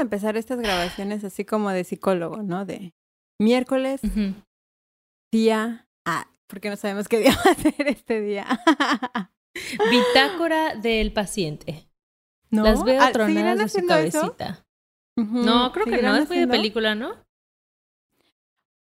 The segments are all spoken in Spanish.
a empezar estas grabaciones así como de psicólogo, ¿no? De miércoles, día, ah, porque no sabemos qué día va a ser este día. Bitácora del paciente. ¿No? Las veo ah, tronadas de su cabecita. No, creo que no, es muy de película, ¿no?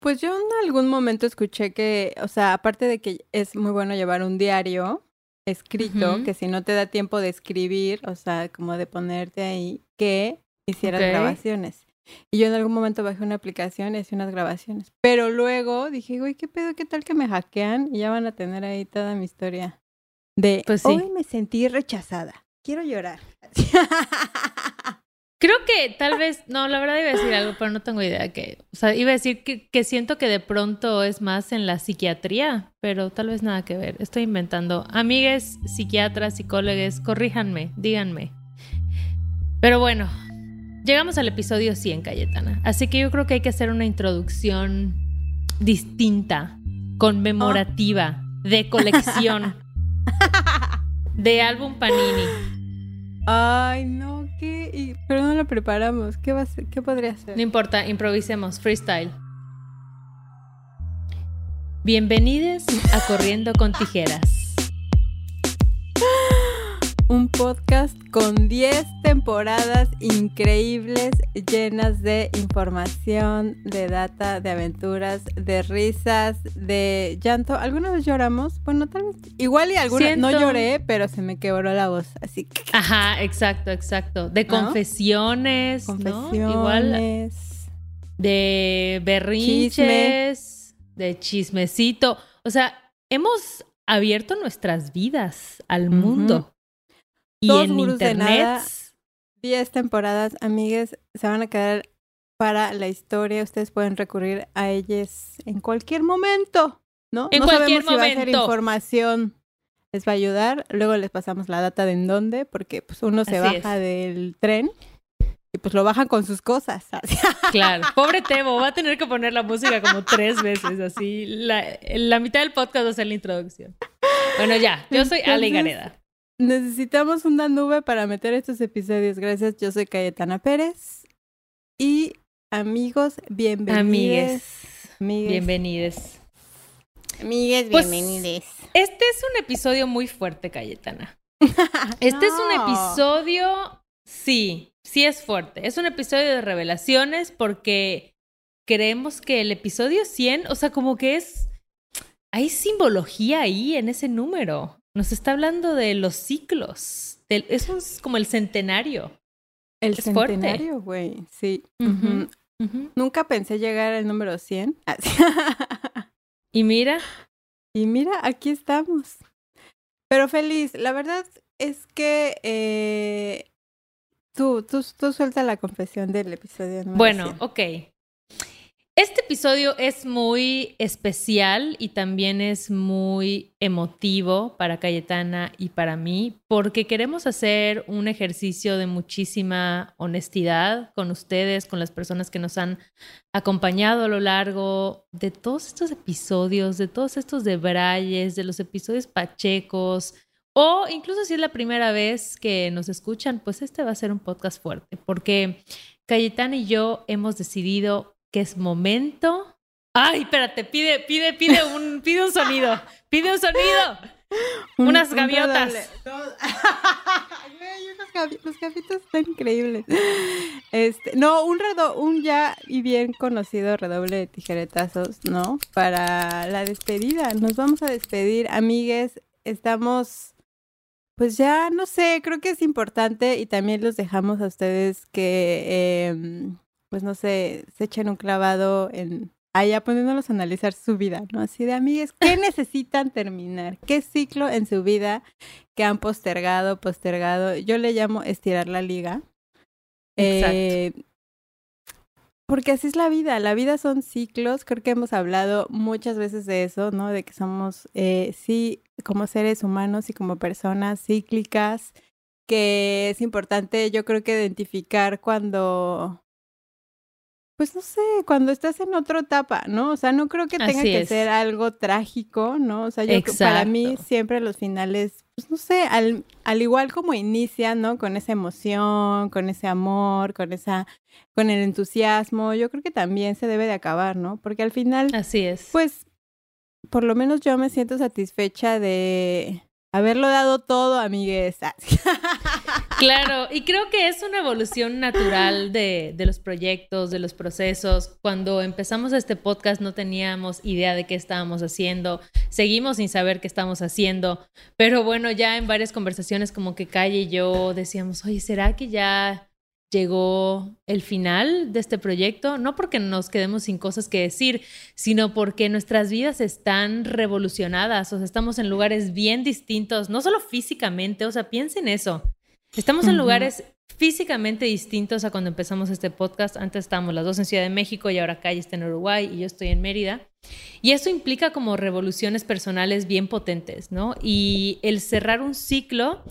Pues yo en algún momento escuché que, o sea, aparte de que es muy bueno llevar un diario escrito, que si no te da tiempo de escribir, o sea, como de ponerte ahí, que hicieras grabaciones. Y yo en algún momento bajé una aplicación y hice unas grabaciones. Pero luego dije, güey, ¿qué pedo? ¿Qué tal que me hackean? Y ya van a tener ahí toda mi historia. De pues hoy me sentí rechazada. Quiero llorar. Creo que tal vez, no, la verdad iba a decir algo, pero no tengo idea que, o sea, iba a decir que, que, siento que de pronto es más en la psiquiatría, pero tal vez nada que ver. Estoy inventando. Amigues, psiquiatras, psicólogos, corríjanme, díganme. Pero bueno, llegamos al episodio 100, Cayetana. Así que yo creo que hay que hacer una introducción distinta, conmemorativa, de colección, de álbum Panini. Ay, no, ¿qué? pero no lo preparamos. ¿Qué, va a ser? ¿Qué podría ser? No importa, improvisemos, freestyle. Bienvenidos a Corriendo con Tijeras podcast con 10 temporadas increíbles, llenas de información, de data, de aventuras, de risas, de llanto. ¿Alguna vez lloramos? Bueno, tal vez. Igual y alguna no lloré, pero se me quebró la voz, así que. Ajá, exacto, exacto. De confesiones, confesiones. Igual. De berrinches, de chismecito. O sea, hemos abierto nuestras vidas al mundo. Y en internet. 10 temporadas, amigues, se van a quedar para la historia. Ustedes pueden recurrir a ellas en cualquier momento, ¿no? En no cualquier sabemos si va a ser información les va a ayudar. Luego les pasamos la data de en dónde, porque pues uno se baja del tren y pues lo bajan con sus cosas. Claro, pobre Tebo, va a tener que poner la música como tres veces, así. La, la mitad del podcast va a ser la introducción. Bueno, ya, yo soy Ale Gareda. Necesitamos una nube para meter estos episodios. Gracias, yo soy Cayetana Pérez. Y amigos, bienvenidos. Amigues. Bienvenidos. Amigues, pues, bienvenidos. Este es un episodio muy fuerte, Cayetana. Este es un episodio, sí, sí es fuerte. Es un episodio de revelaciones porque creemos que el episodio 100, o sea, como que es, hay simbología ahí en ese número. Nos está hablando de los ciclos. eso es como el centenario. El centenario, güey, sí. Nunca pensé llegar al número 100. y mira. Y mira, aquí estamos. Pero feliz, la verdad es que eh, tú, tú, tú suelta la confesión del episodio. Bueno, ok. Este episodio es muy especial y también es muy emotivo para Cayetana y para mí porque queremos hacer un ejercicio de muchísima honestidad con ustedes, con las personas que nos han acompañado a lo largo de todos estos episodios, de todos estos debrayes, de los episodios pachecos, o incluso si es la primera vez que nos escuchan, pues este va a ser un podcast fuerte, porque Cayetana y yo hemos decidido que es momento. Ay, espérate, pide, pide, pide un, pide un sonido, pide un sonido. Unas gaviotas. los gaviotas están increíbles. Este, no, un redo, un ya y bien conocido redoble de tijeretazos, ¿no? Para la despedida. Nos vamos a despedir, amigues. Estamos, pues ya, no sé, creo que es importante y también los dejamos a ustedes que em, pues no sé, se echen un clavado en allá poniéndolos a analizar su vida, ¿no? Así de amigas, ¿qué necesitan terminar? ¿Qué ciclo en su vida que han postergado, postergado? Yo le llamo estirar la liga. Exacto. Eh, porque así es la vida, la vida son ciclos, creo que hemos hablado muchas veces de eso, ¿no? De que somos, eh, sí, como seres humanos y como personas cíclicas, que es importante, yo creo que identificar cuando pues no sé, cuando estás en otra etapa, ¿no? O sea, no creo que tenga que ser algo trágico, ¿no? O sea, yo para mí siempre los finales pues no sé, al, al igual como inicia, ¿no? Con esa emoción, con ese amor, con esa, con el entusiasmo, yo creo que también se debe de acabar, ¿no? Porque al final, Así es. pues, por lo menos yo me siento satisfecha de haberlo dado todo, amigues. Claro, y creo que es una evolución natural de, de, los proyectos, de los procesos. Cuando empezamos este podcast no teníamos idea de qué estábamos haciendo, seguimos sin saber qué estamos haciendo, pero bueno, ya en varias conversaciones como que Calle y yo decíamos, oye, ¿será que ya llegó el final de este proyecto? No porque nos quedemos sin cosas que decir, sino porque nuestras vidas están revolucionadas, o sea, estamos en lugares bien distintos, no solo físicamente, o sea, piensen eso. Estamos en lugares físicamente distintos a cuando empezamos este podcast. Antes estábamos las dos en Ciudad de México y ahora Calle está en Uruguay y yo estoy en Mérida. Y eso implica como revoluciones personales bien potentes, ¿no? Y el cerrar un ciclo,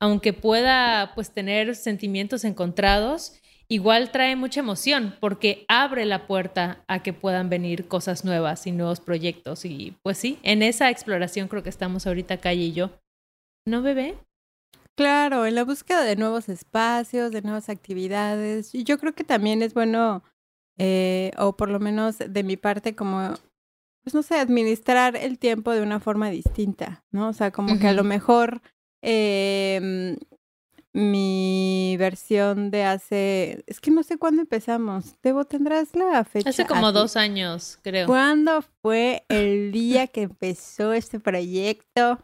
aunque pueda pues tener sentimientos encontrados, igual trae mucha emoción porque abre la puerta a que puedan venir cosas nuevas y nuevos proyectos. Y pues sí, en esa exploración creo que estamos ahorita Calle y yo. ¿No, bebé? Claro, en la búsqueda de nuevos espacios, de nuevas actividades. Y yo creo que también es bueno, eh, o por lo menos de mi parte, como, pues no sé, administrar el tiempo de una forma distinta, ¿no? O sea, como uh -huh. que a lo mejor eh, mi versión de hace, es que no sé cuándo empezamos. Debo, tendrás la fecha. Hace como así. dos años, creo. ¿Cuándo fue el día que empezó este proyecto?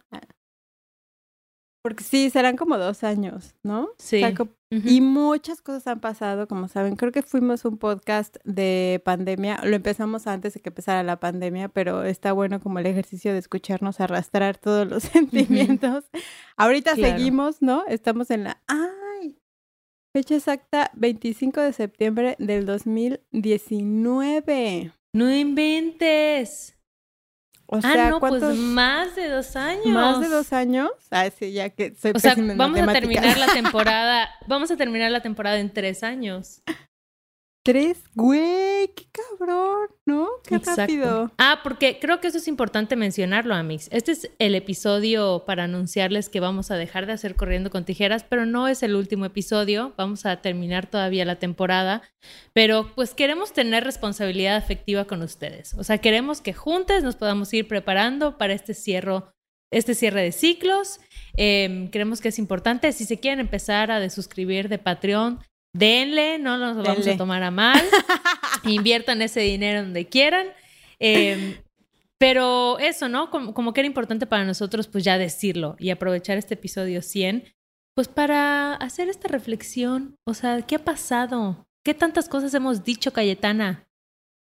Porque sí, serán como dos años, ¿no? Sí. O sea, uh -huh. Y muchas cosas han pasado, como saben. Creo que fuimos un podcast de pandemia. Lo empezamos antes de que empezara la pandemia, pero está bueno como el ejercicio de escucharnos arrastrar todos los sentimientos. Uh -huh. Ahorita claro. seguimos, ¿no? Estamos en la... ¡Ay! Fecha exacta, 25 de septiembre del 2019. No inventes. O sea, ah, no, pues más de dos años. ¿Más de dos años? Ah, sí, ya que soy O sea, vamos a terminar la temporada, vamos a terminar la temporada en tres años. Tres, güey, qué cabrón, ¿no? Qué Exacto. rápido. Ah, porque creo que eso es importante mencionarlo, Amix. Este es el episodio para anunciarles que vamos a dejar de hacer corriendo con tijeras, pero no es el último episodio. Vamos a terminar todavía la temporada, pero pues queremos tener responsabilidad afectiva con ustedes. O sea, queremos que juntos nos podamos ir preparando para este cierre, este cierre de ciclos. Eh, creemos que es importante. Si se quieren empezar a desuscribir de Patreon, denle, no nos lo vamos a tomar a mal, inviertan ese dinero donde quieran. Eh, pero eso, ¿no? Como, como, que era importante para nosotros, pues ya decirlo y aprovechar este episodio 100, pues para hacer esta reflexión. O sea, ¿qué ha pasado? ¿Qué tantas cosas hemos dicho, Cayetana?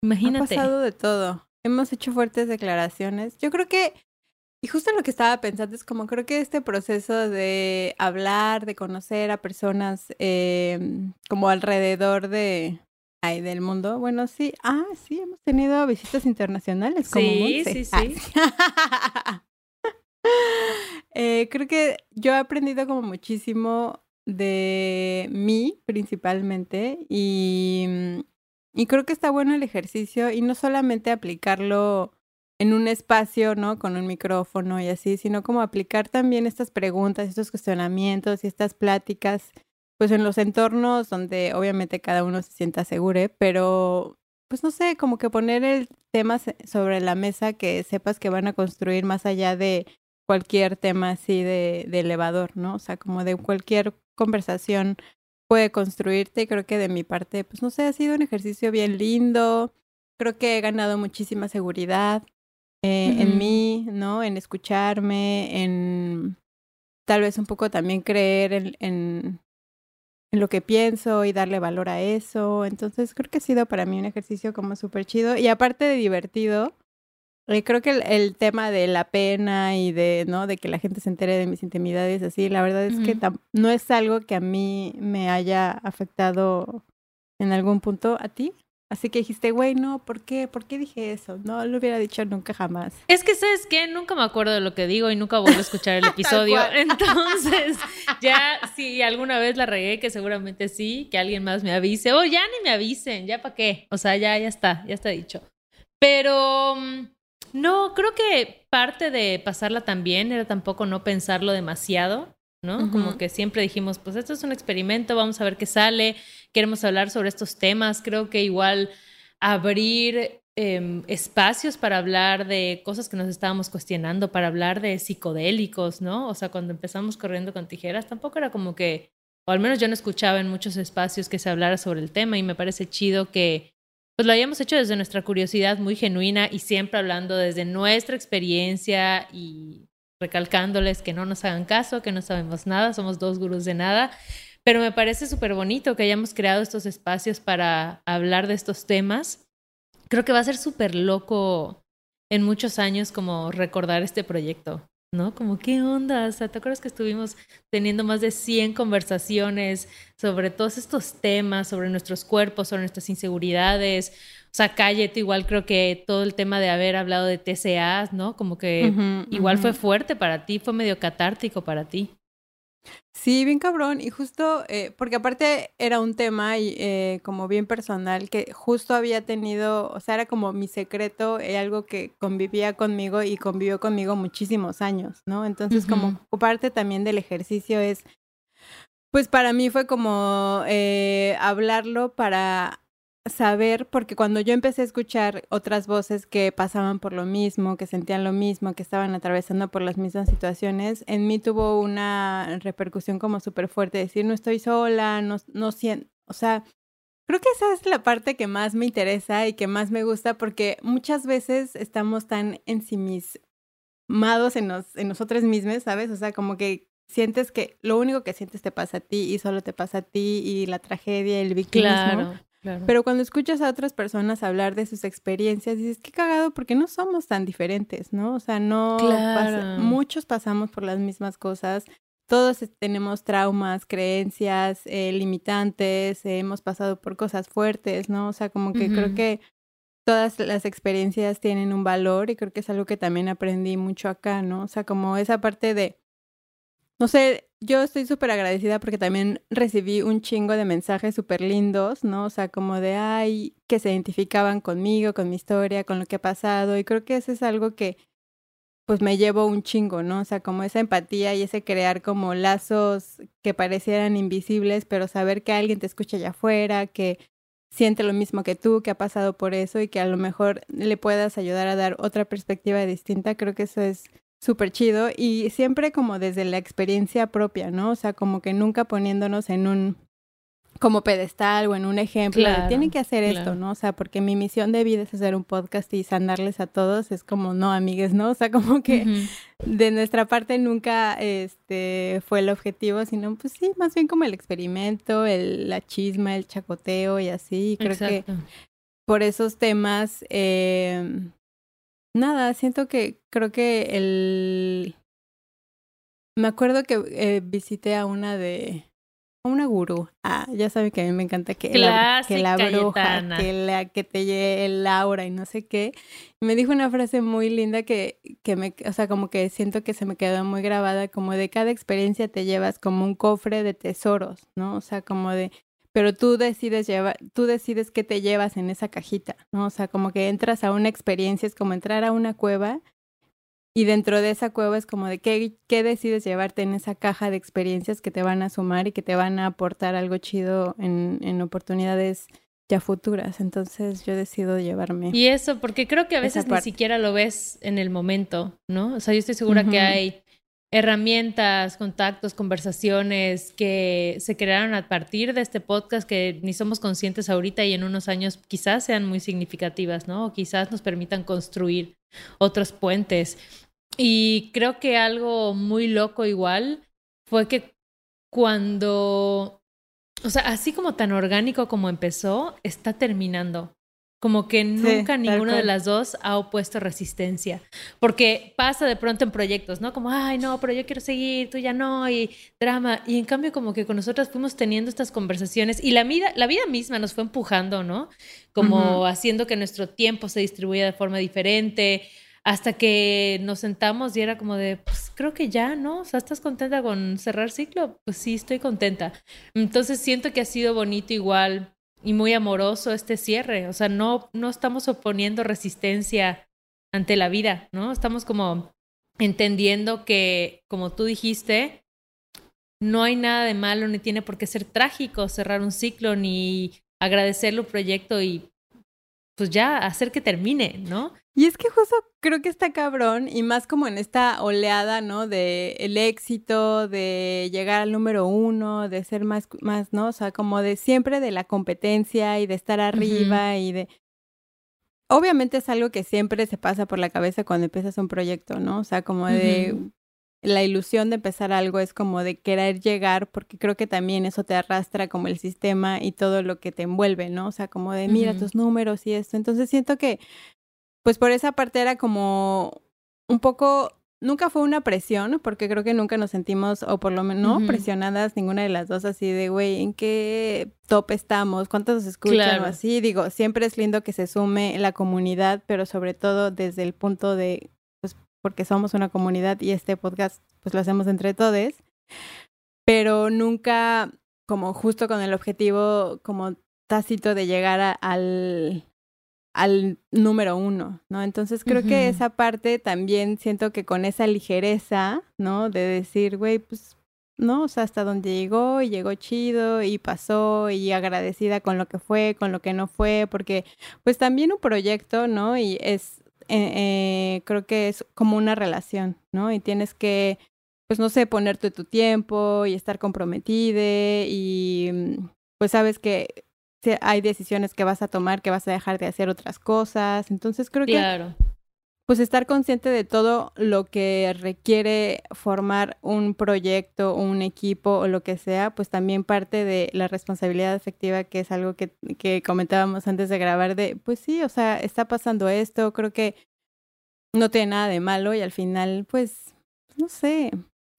Imagínate. Ha pasado de todo. Hemos hecho fuertes declaraciones. Yo creo que y justo lo que estaba pensando es como creo que este proceso de hablar, de conocer a personas eh, como alrededor de ay, del mundo, bueno, sí, ah, sí, hemos tenido visitas internacionales como Sí, Monse. sí, sí. Ah, eh, creo que yo he aprendido como muchísimo de mí principalmente y, y creo que está bueno el ejercicio y no solamente aplicarlo en un espacio, ¿no? Con un micrófono y así, sino como aplicar también estas preguntas, estos cuestionamientos y estas pláticas, pues en los entornos donde obviamente cada uno se sienta seguro, pero pues no sé, como que poner el tema sobre la mesa que sepas que van a construir más allá de cualquier tema así de, de elevador, ¿no? O sea, como de cualquier conversación puede construirte y creo que de mi parte, pues no sé, ha sido un ejercicio bien lindo. Creo que he ganado muchísima seguridad eh, uh -huh. en mí, ¿no? En escucharme, en tal vez un poco también creer en, en, en, lo que pienso y darle valor a eso. Entonces creo que ha sido para mí un ejercicio como súper chido y aparte de divertido. Eh, creo que el, el, tema de la pena y de, ¿no? De que la gente se entere de mis intimidades, así, la verdad es uh -huh. que no es algo que a mí me haya afectado en algún punto a ti. Así que dijiste, güey, no, ¿por qué? ¿Por qué dije eso? No lo hubiera dicho nunca jamás. Es que, ¿sabes qué? Nunca me acuerdo de lo que digo y nunca vuelvo a escuchar el episodio. Entonces, ya si alguna vez la regué, que seguramente sí, que alguien más me avise. O oh, ya ni me avisen, ya para qué. O sea, ya, ya está, ya está dicho. Pero, mm, No, creo que parte de pasarla también era tampoco no pensarlo demasiado, ¿no? Como que siempre dijimos, pues esto es un experimento, vamos a ver qué sale, queremos hablar sobre estos temas, creo que igual abrir em, espacios para hablar de cosas que nos estábamos cuestionando, para hablar de psicodélicos, ¿no? O sea, cuando empezamos corriendo con tijeras, tampoco era como que, o al menos yo no escuchaba en muchos espacios que se hablara sobre el tema y me parece chido que pues lo hayamos hecho desde nuestra curiosidad muy genuina y siempre hablando desde nuestra experiencia y recalcándoles que no nos hagan caso, que no sabemos nada, somos dos gurús de nada. Pero me parece súper bonito que hayamos creado estos espacios para hablar de estos temas. Creo que va a ser súper loco en muchos años como recordar este proyecto. ¿no? Como, ¿qué onda? O sea, ¿te acuerdas que estuvimos teniendo más de 100 conversaciones sobre todos estos temas, sobre nuestros cuerpos, sobre nuestras inseguridades? O sea, cállate, igual creo que todo el tema de haber hablado de TCAs, ¿no? Como que igual fue fuerte para ti, fue medio catártico para ti. Sí, bien cabrón. Y justo, eh, porque aparte era un tema y, eh, como bien personal que justo había tenido, o sea, era como mi secreto, eh, algo que convivía conmigo y convivió conmigo muchísimos años, ¿no? Entonces, como parte también del ejercicio es, pues para mí fue como hablarlo para saber, porque cuando yo empecé a escuchar otras voces que pasaban por lo mismo, que sentían lo mismo, que estaban atravesando por las mismas situaciones, en mí tuvo una repercusión como súper fuerte, decir, no estoy sola, no, no siento, o sea, creo que esa es la parte que más me interesa y que más me gusta, porque muchas veces estamos tan ensimismados en, nos, en nosotros mismos, ¿sabes? O sea, como que sientes que lo único que sientes te pasa a ti y solo te pasa a ti y la tragedia, el victimismo. Claro. Pero cuando escuchas a otras personas hablar de sus experiencias, dices, qué cagado, porque no somos tan diferentes, ¿no? O sea, no muchos pasamos por las mismas cosas, todos tenemos traumas, creencias, eh, limitantes, hemos pasado por cosas fuertes, ¿no? O sea, como que creo que todas las experiencias tienen un valor y creo que es algo que también aprendí mucho acá, ¿no? O sea, como esa parte de no sé, yo estoy súper agradecida porque también recibí un chingo de mensajes súper lindos, ¿no? O sea, como de, ay, que se identificaban conmigo, con mi historia, con lo que ha pasado. Y creo que eso es algo que, pues, me llevo un chingo, ¿no? O sea, como esa empatía y ese crear como lazos que parecieran invisibles, pero saber que alguien te escucha allá afuera, que siente lo mismo que tú, que ha pasado por eso y que a lo mejor le puedas ayudar a dar otra perspectiva distinta, creo que eso es súper chido y siempre como desde la experiencia propia, ¿no? O sea, como que nunca poniéndonos en un como pedestal o en un ejemplo, tienen que hacer esto, ¿no? O sea, porque mi misión de vida es hacer un podcast y sanarles a todos, es como, no, amigues, ¿no? O sea, como que de nuestra parte nunca este, fue el objetivo, sino pues sí, más bien como el experimento, el, la chisma, el chacoteo y así. Y creo que por esos temas, eh, Nada, siento que creo que el... Me acuerdo que eh, visité a una de... A una gurú. Ah, ya saben que a mí me encanta que, la, que la bruja, que, la, que te lleve el aura y no sé qué. Y me dijo una frase muy linda que, que me, o sea, como que siento que se me quedó muy grabada, como de cada experiencia te llevas como un cofre de tesoros, ¿no? O sea, como de pero tú decides llevar, tú decides qué te llevas en esa cajita, ¿no? O sea, como que entras a una experiencia, es como entrar a una cueva y dentro de esa cueva es como de qué, qué decides llevarte en esa caja de experiencias que te van a sumar y que te van a aportar algo chido en, en oportunidades ya futuras. Entonces yo decido llevarme. Y eso, porque creo que a veces ni siquiera lo ves en el momento, ¿no? O sea, yo estoy segura que hay herramientas, contactos, conversaciones que se crearon a partir de este podcast que ni somos conscientes ahorita y en unos años quizás sean muy significativas, ¿no? O quizás nos permitan construir otros puentes. Y creo que algo muy loco igual fue que cuando, o sea, así como tan orgánico como empezó, está terminando. Como que nunca ninguna de las dos ha opuesto resistencia. Porque pasa de pronto en proyectos, ¿no? Como, ay, no, pero yo quiero seguir, tú ya no, y drama. Y en cambio, como que con nosotras fuimos teniendo estas conversaciones y la vida, la vida misma nos fue empujando, ¿no? Como haciendo que nuestro tiempo se distribuya de forma diferente, hasta que nos sentamos y era como de, pues creo que ya, ¿no? O sea, ¿estás contenta con cerrar ciclo? Pues sí, estoy contenta. Entonces siento que ha sido bonito igual y muy amoroso este cierre. O sea, no, no estamos oponiendo resistencia ante la vida, ¿no? Estamos como entendiendo que, como tú dijiste, no hay nada de malo, ni tiene por qué ser trágico cerrar un ciclo, ni agradecerle un proyecto y pues ya hacer que termine, ¿no? Y es que justo creo que está cabrón y más como en esta oleada, ¿no? De el éxito, de llegar al número uno, de ser más, más, ¿no? O sea, como de siempre de la competencia y de estar arriba y de... Obviamente es algo que siempre se pasa por la cabeza cuando empiezas un proyecto, ¿no? O sea, como de la ilusión de empezar algo es como de querer llegar, porque creo que también eso te arrastra como el sistema y todo lo que te envuelve, ¿no? O sea, como de mira tus números y esto. Entonces siento que, pues por esa parte era como un poco, nunca fue una presión, porque creo que nunca nos sentimos, o por lo menos, no presionadas ninguna de las dos, así de, güey, ¿en qué top estamos? ¿Cuántos nos escuchan? O así, digo, siempre es lindo que se sume la comunidad, pero sobre todo desde el punto de porque somos una comunidad y este podcast pues lo hacemos entre todos, pero nunca como justo con el objetivo como tácito de llegar al, al número uno, ¿no? Entonces creo que esa parte también siento que con esa ligereza, ¿no? De decir, güey, pues, ¿no? O sea, hasta donde llegó y llegó chido y pasó y agradecida con lo que fue, con lo que no fue, porque pues también un proyecto, ¿no? Y es eh, eh, creo que es como una relación, ¿no? Y tienes que, pues no sé, ponerte tu tiempo y estar comprometida y mm, pues sabes que hay decisiones que vas a tomar, que vas a dejar de hacer otras cosas. Entonces creo claro. que pues estar consciente de todo lo que requiere formar un proyecto, un equipo o lo que sea, pues también parte de la responsabilidad efectiva, que es algo que, que comentábamos antes de grabar, de, pues sí, o sea, está pasando esto, creo que no tiene nada de malo y al final, pues, no sé.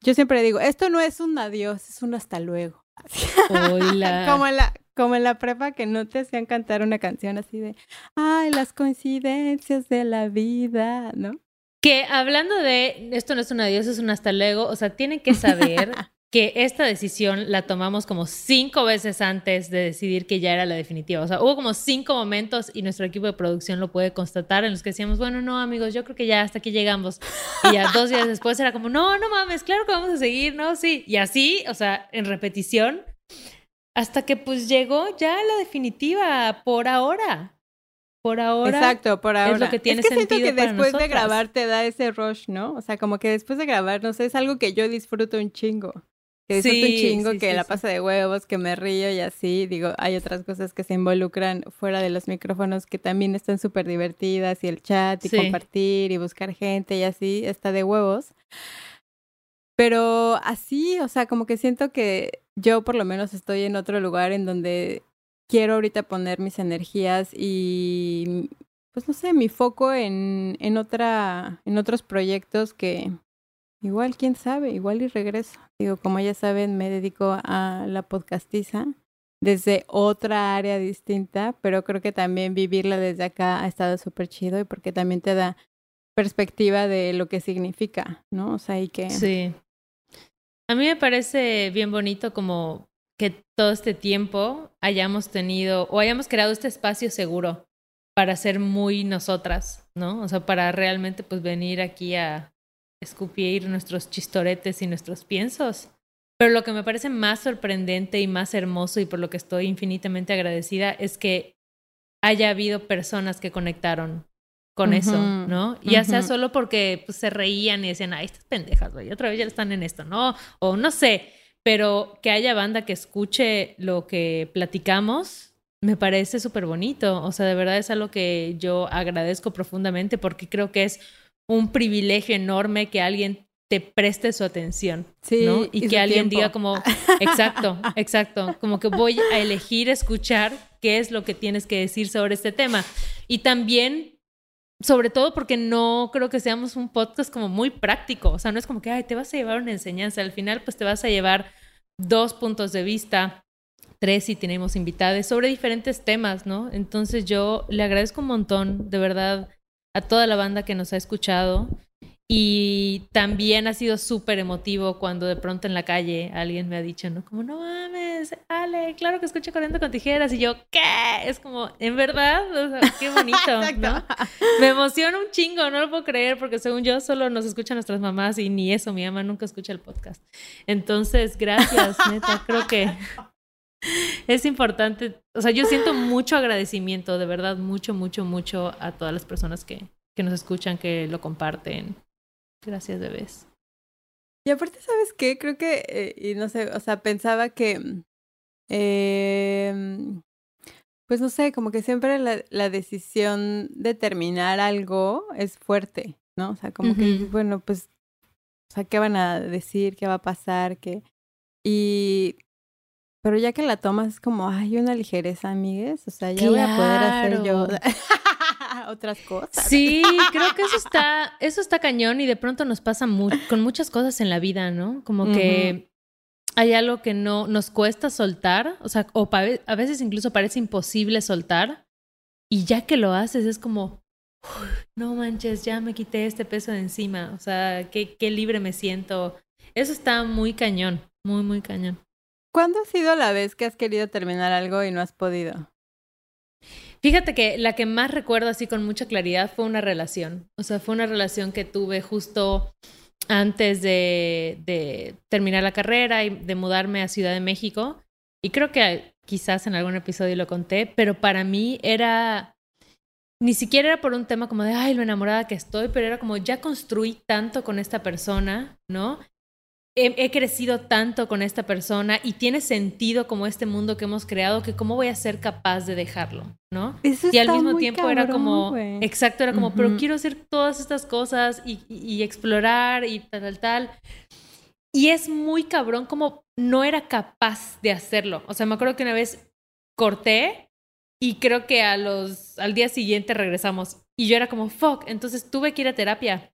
Yo siempre digo, esto no es un adiós, es un hasta luego. Hola. como la como en la prepa que no te hacían cantar una canción así de, ay, las coincidencias de la vida, ¿no? Que hablando de, esto no es un adiós, es un hasta luego, o sea, tienen que saber que esta decisión la tomamos como cinco veces antes de decidir que ya era la definitiva. O sea, hubo como cinco momentos y nuestro equipo de producción lo puede constatar en los que decíamos, bueno, no, amigos, yo creo que ya hasta aquí llegamos. Y ya dos días después era como, no, no mames, claro que vamos a seguir, ¿no? Sí. Y así, o sea, en repetición, hasta que pues llegó ya la definitiva por ahora. Por ahora. Exacto, por ahora. Es lo que tiene es que siento que después de grabar te da ese rush, ¿no? O sea, como que después de grabar, no sé, es algo que yo disfruto un chingo. Que disfruto un chingo, que la pasa de huevos, que me río y así. Digo, hay otras cosas que se involucran fuera de los micrófonos que también están súper divertidas y el chat y compartir y buscar gente y así, está de huevos. Pero así, o sea, como que siento que yo por lo menos estoy en otro lugar en donde quiero ahorita poner mis energías y, pues no sé, mi foco en, en, otra, en otros proyectos que igual, quién sabe, igual y regreso. Digo, como ya saben, me dedico a la podcastiza desde otra área distinta, pero creo que también vivirla desde acá ha estado súper chido y porque también te da perspectiva de lo que significa, ¿no? O sea, y que... Sí. A mí me parece bien bonito como que todo este tiempo hayamos tenido o hayamos creado este espacio seguro para ser muy nosotras, ¿no? O sea, para realmente pues venir aquí a escupir nuestros chistoretes y nuestros piensos. Pero lo que me parece más sorprendente y más hermoso y por lo que estoy infinitamente agradecida es que haya habido personas que conectaron con eso, ¿no? Ya sea solo porque pues, se reían y decían, ay, estas pendejas, güey, otra vez ya están en esto, ¿no? O no sé, pero que haya banda que escuche lo que platicamos, me parece súper bonito. O sea, de verdad es algo que yo agradezco profundamente porque creo que es un privilegio enorme que alguien te preste su atención, sí, ¿no? Y, que alguien diga como, exacto, exacto, como que voy a elegir escuchar qué es lo que tienes que decir sobre este tema. Y también sobre todo porque no creo que seamos un podcast como muy práctico, o sea, no es como que, ay, te vas a llevar una enseñanza, al final pues te vas a llevar dos puntos de vista, tres si tenemos invitados, sobre diferentes temas, ¿no? Entonces yo le agradezco un montón, de verdad, a toda la banda que nos ha escuchado Y también ha sido súper emotivo cuando de pronto en la calle alguien me ha dicho, ¿no? Como, no mames, Ale, claro que escucho corriendo con tijeras. Y yo, ¿qué? Es como, en verdad, o sea, qué bonito, ¿no? Me emociona un chingo, no lo puedo creer, porque según yo solo nos escuchan nuestras mamás y ni eso, mi mamá nunca escucha el podcast. Entonces, gracias, neta, creo que es importante. O sea, yo siento mucho agradecimiento, de verdad, mucho, mucho, mucho a todas las personas que, que nos escuchan, que lo comparten Gracias, bebés. Y aparte, ¿sabes qué? Creo que, eh, y no sé, o sea, pensaba que, eh, pues no sé, como que siempre la, la, decisión de terminar algo es fuerte, ¿no? O sea, como que, bueno, pues, o sea, ¿qué van a decir? ¿Qué va a pasar? ¿Qué? Y, pero ya que la tomas es como, hay una ligereza, amigues, o sea, ya voy a poder hacer yo. otras cosas. Sí, creo que eso está, eso está cañón y de pronto nos pasa con muchas cosas en la vida, ¿no? Como que hay algo que no nos cuesta soltar, o sea, o a veces incluso parece imposible soltar y ya que lo haces es como, no manches, ya me quité este peso de encima, o sea, qué, qué libre me siento. Eso está muy cañón, muy, muy cañón. ¿Cuándo ha sido la vez que has querido terminar algo y no has podido? Fíjate que la que más recuerdo así con mucha claridad fue una relación. O sea, fue una relación que tuve justo antes de, de terminar la carrera y de mudarme a Ciudad de México. Y creo que quizás en algún episodio lo conté, pero para mí era, ni siquiera era por un tema como de, ay, lo enamorada que estoy, pero era como, ya construí tanto con esta persona, ¿no? He, crecido tanto con esta persona y tiene sentido como este mundo que hemos creado que cómo voy a ser capaz de dejarlo, ¿no? y al mismo tiempo era como, exacto, era como, pero quiero hacer todas estas cosas y, y, explorar y tal, tal, tal. Y es muy cabrón como no era capaz de hacerlo. O sea, me acuerdo que una vez corté y creo que a los, al día siguiente regresamos. Y yo era como, fuck, entonces tuve que ir a terapia.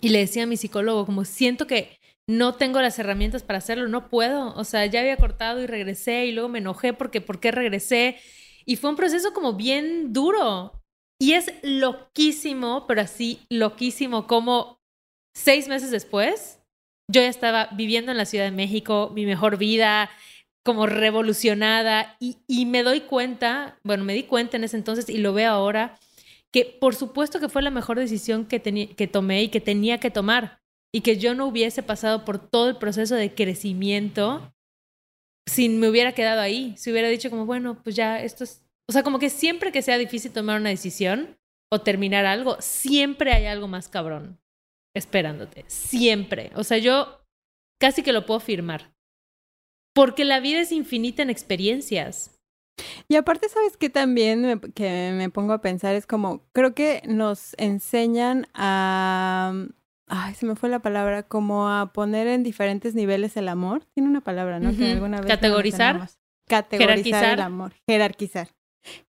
Y le decía a mi psicólogo, como siento que no tengo las herramientas para hacerlo, no puedo. O sea, ya había cortado y regresé y luego me enojé porque ¿por qué regresé? Y fue un proceso como bien duro. Y es loquísimo, pero así loquísimo, como seis meses después, yo ya estaba viviendo en la Ciudad de México, mi mejor vida, como revolucionada, y, me doy cuenta, bueno, me di cuenta en ese entonces y lo veo ahora, que por supuesto que fue la mejor decisión que, que tomé y que tenía que tomar y que yo no hubiese pasado por todo el proceso de crecimiento si me hubiera quedado ahí, si hubiera dicho como, bueno, pues ya esto es, o sea, como que siempre que sea difícil tomar una decisión o terminar algo, siempre hay algo más cabrón esperándote, siempre. O sea, yo casi que lo puedo firmar. Porque la vida es infinita en experiencias. Y aparte, ¿sabes qué también que me pongo a pensar? Es como, creo que nos enseñan a Ay, se me fue la palabra, como a poner en diferentes niveles el amor. Tiene una palabra, ¿no? Que alguna vez Categorizar. Categorizar el amor. Jerarquizar.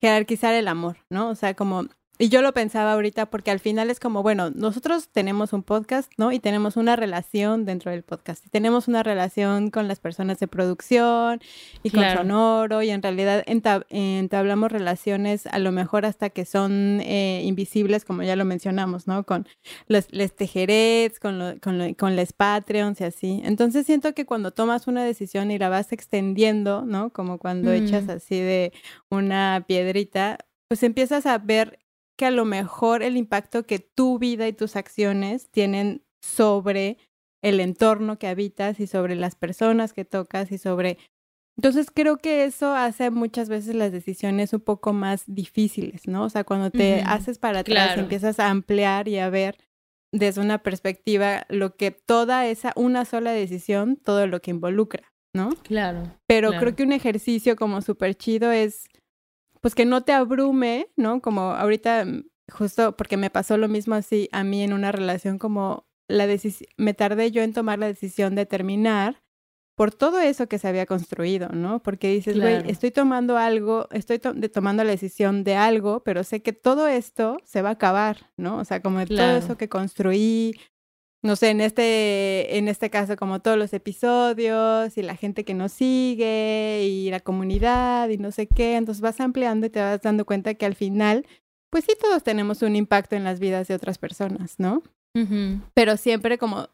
Jerarquizar el amor, ¿no? O sea, como y yo lo pensaba ahorita porque al final es como, bueno, nosotros tenemos un podcast, ¿no? Y tenemos una relación dentro del podcast. Y tenemos una relación con las personas de producción y con Sonoro. Y en realidad entablamos relaciones a lo mejor hasta que son eh, invisibles, como ya lo mencionamos, ¿no? Con los, les tejerets, con, con, con les Patreons y así. Entonces siento que cuando tomas una decisión y la vas extendiendo, ¿no? Como cuando echas mm. así de una piedrita, pues empiezas a ver que a lo mejor el impacto que tu vida y tus acciones tienen sobre el entorno que habitas y sobre las personas que tocas y sobre... Entonces creo que eso hace muchas veces las decisiones un poco más difíciles, ¿no? O sea, cuando te haces para atrás, empiezas a ampliar y a ver desde una perspectiva lo que toda esa, una sola decisión, todo lo que involucra, ¿no? Claro. Pero creo que un ejercicio como súper chido es pues que no te abrume, ¿no? Como ahorita, mm, justo porque me pasó lo mismo así a mí en una relación como la me tardé yo en tomar la decisión de terminar por todo eso que se había construido, ¿no? Porque dices, güey, estoy tomando algo, estoy tomando la decisión de algo, pero sé que todo esto se va a acabar, ¿no? O sea, como todo eso que construí, no sé, en este, en este caso, como todos los episodios y la gente que nos sigue y la comunidad y no sé qué, entonces vas ampliando y te vas dando cuenta que al final, pues sí, todos tenemos un impacto en las vidas de otras personas, ¿no? pero siempre como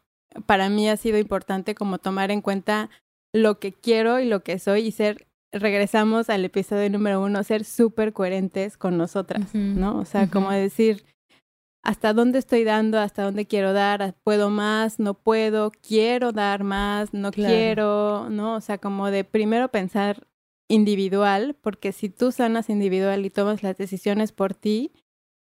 para mí ha sido importante como tomar en cuenta lo que quiero y lo que soy y ser, regresamos al episodio número uno, ser súper coherentes con nosotras, ¿no? O sea, como decir, hasta dónde estoy dando, hasta dónde quiero dar, puedo más, no puedo, quiero dar más, no quiero, ¿no? O sea, como de primero pensar individual, porque si tú sanas individual y tomas las decisiones por ti,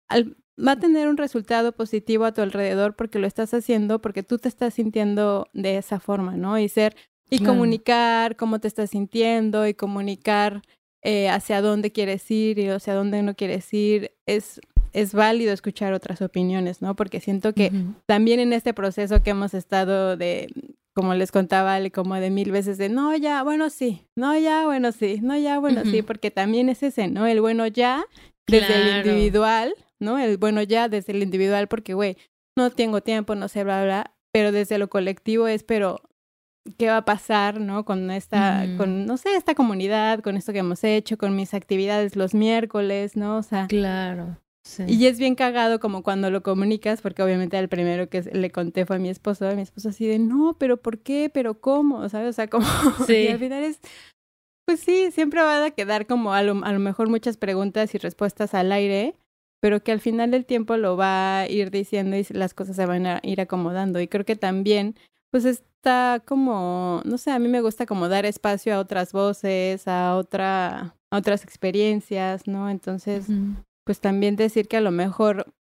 va a tener un resultado positivo a tu alrededor porque lo estás haciendo, porque tú te estás sintiendo de esa forma, ¿no? Y ser, y comunicar cómo te estás sintiendo y comunicar eh, hacia dónde quieres ir y hacia dónde no quieres ir, es, es válido escuchar otras opiniones, ¿no? Porque siento que también en este proceso que hemos estado de, como les contaba, como de mil veces de, no, ya, bueno, sí, no, ya, bueno, sí, no, ya, bueno, sí, porque también es ese, ¿no? El bueno ya, desde el individual, ¿no? El bueno ya desde el individual, porque, güey, no tengo tiempo, no sé, bla, bla, pero desde lo colectivo es, pero, ¿qué va a pasar, no? Con esta, con, no sé, esta comunidad, con esto que hemos hecho, con mis actividades los miércoles, ¿no? O sea. Claro. Y es bien cagado como cuando lo comunicas, porque obviamente el primero que le conté fue a mi esposo, a mi esposo así de, no, pero ¿por qué? ¿Pero cómo? ¿Sabes? O sea, como... Sí. y al final es, pues sí, siempre va a quedar como a lo, a lo mejor muchas preguntas y respuestas al aire, pero que al final del tiempo lo va a ir diciendo y las cosas se van a ir acomodando. Y creo que también, pues está como, no sé, a mí me gusta como dar espacio a otras voces, a, otra, a otras experiencias, ¿no? Entonces, pues también decir que a lo mejor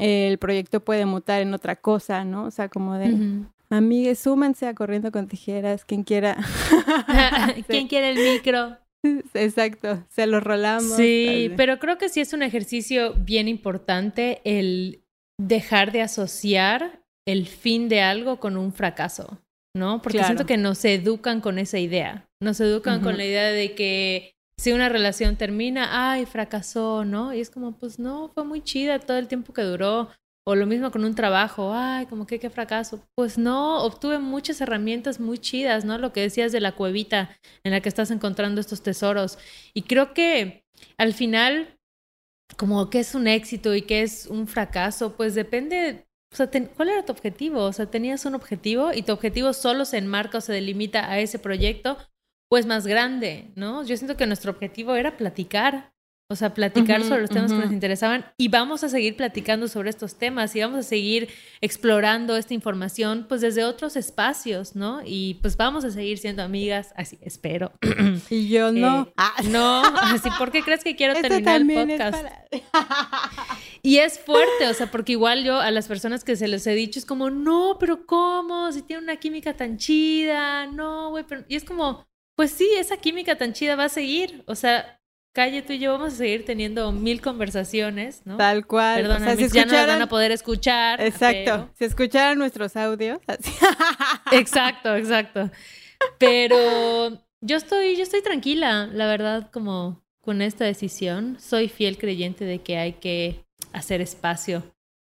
el proyecto puede mutar en otra cosa, ¿no? O sea, como de, amigues, súmense a Corriendo con Tijeras, quien quiera. quien quiera el micro. Exacto, se lo rolamos. Sí, pero creo que sí es un ejercicio bien importante el dejar de asociar el fin de algo con un fracaso, ¿no? Porque siento que nos educan con esa idea, nos educan con la idea de que si una relación termina, ay, fracasó, ¿no? Y es como, pues no, fue muy chida todo el tiempo que duró, o lo mismo con un trabajo, ay, como que qué fracaso. Pues no, obtuve muchas herramientas muy chidas, ¿no? Lo que decías de la cuevita en la que estás encontrando estos tesoros. Y creo que al final, como que es un éxito y que es un fracaso, pues depende, o sea, ¿cuál era tu objetivo? O sea, tenías un objetivo y tu objetivo solo se enmarca o se delimita a ese proyecto, pues más grande, ¿no? Yo siento que nuestro objetivo era platicar, o sea, platicar sobre los temas que nos interesaban y vamos a seguir platicando sobre estos temas y vamos a seguir explorando esta información pues desde otros espacios, ¿no? Y pues vamos a seguir siendo amigas, así espero. Y yo no. Eh, ah. No, así, ¿por qué crees que quiero terminar el podcast? y es fuerte, o sea, porque igual yo a las personas que se les he dicho es como, no, pero ¿cómo? Si tiene una química tan chida, no, güey, pero... Y es como, pues sí, esa química tan chida va a seguir, o sea Calle, tú y yo vamos a seguir teniendo mil conversaciones, ¿no? Tal cual. Perdón, si ya no van a poder escuchar. Exacto. Si escucharan nuestros audios. Así. Exacto, exacto. Pero yo estoy, yo estoy tranquila, la verdad, como con esta decisión. Soy fiel creyente de que hay que hacer espacio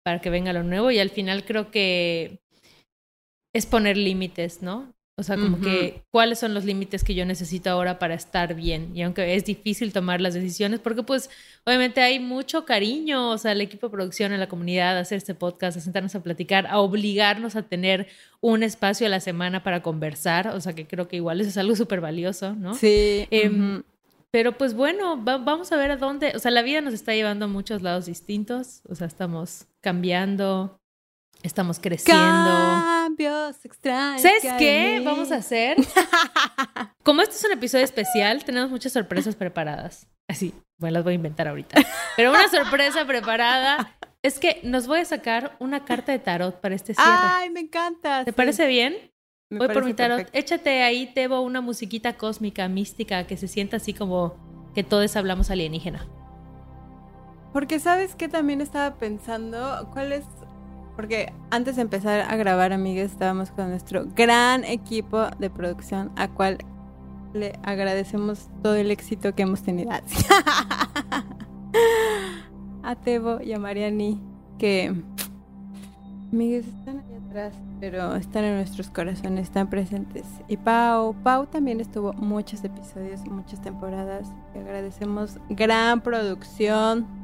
para que venga lo nuevo y al final creo que es poner límites, ¿no? O sea, como que cuáles son los límites que yo necesito ahora para estar bien. Y aunque es difícil tomar las decisiones, porque pues obviamente hay mucho cariño, o sea, el equipo de producción, en la comunidad, a hacer este podcast, a sentarnos a platicar, a obligarnos a tener un espacio a la semana para conversar. O sea, que creo que igual eso es algo súper valioso, ¿no? Sí. Em, pero pues bueno, vamos a ver a dónde, o sea, la vida nos está llevando a muchos lados distintos, o sea, estamos cambiando, Estamos creciendo. Cambios extraños. ¿Sabes qué vamos a hacer? Como este es un episodio especial, tenemos muchas sorpresas preparadas. Así, bueno, las voy a inventar ahorita. Pero una sorpresa preparada es que nos voy a sacar una carta de tarot para este cierre. ¡Ay, me encanta! ¿Te parece bien? voy por mi tarot. Échate ahí, Tebo, una musiquita cósmica, mística, que se sienta así como que todos hablamos alienígena. Porque sabes que también estaba pensando, ¿cuál es porque antes de empezar a grabar, amigas, estábamos con nuestro gran equipo de producción, a cual le agradecemos todo el éxito que hemos tenido. a Tebo y a Mariani, que, amigas, están ahí atrás, pero están en nuestros corazones, están presentes. Y Pau, Pau también estuvo muchos episodios, muchas temporadas. Le agradecemos gran producción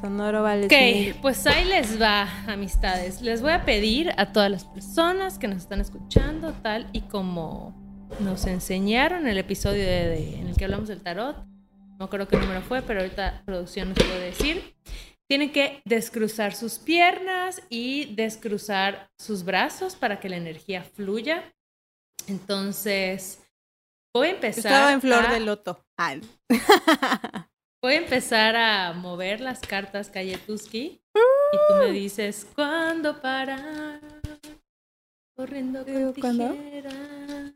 Sonoro vale. Ok, pues ahí les va, amistades. Les voy a pedir a todas las personas que nos están escuchando, tal y como nos enseñaron en el episodio en el que hablamos del tarot. No creo qué número fue, pero ahorita producción nos puede decir. Tienen que descruzar sus piernas y descruzar sus brazos para que la energía fluya. Entonces, voy a empezar. Estaba en flor de loto. Voy a empezar a mover las cartas Kayetuski y tú me dices cuándo parar. Corriendo con tijeras.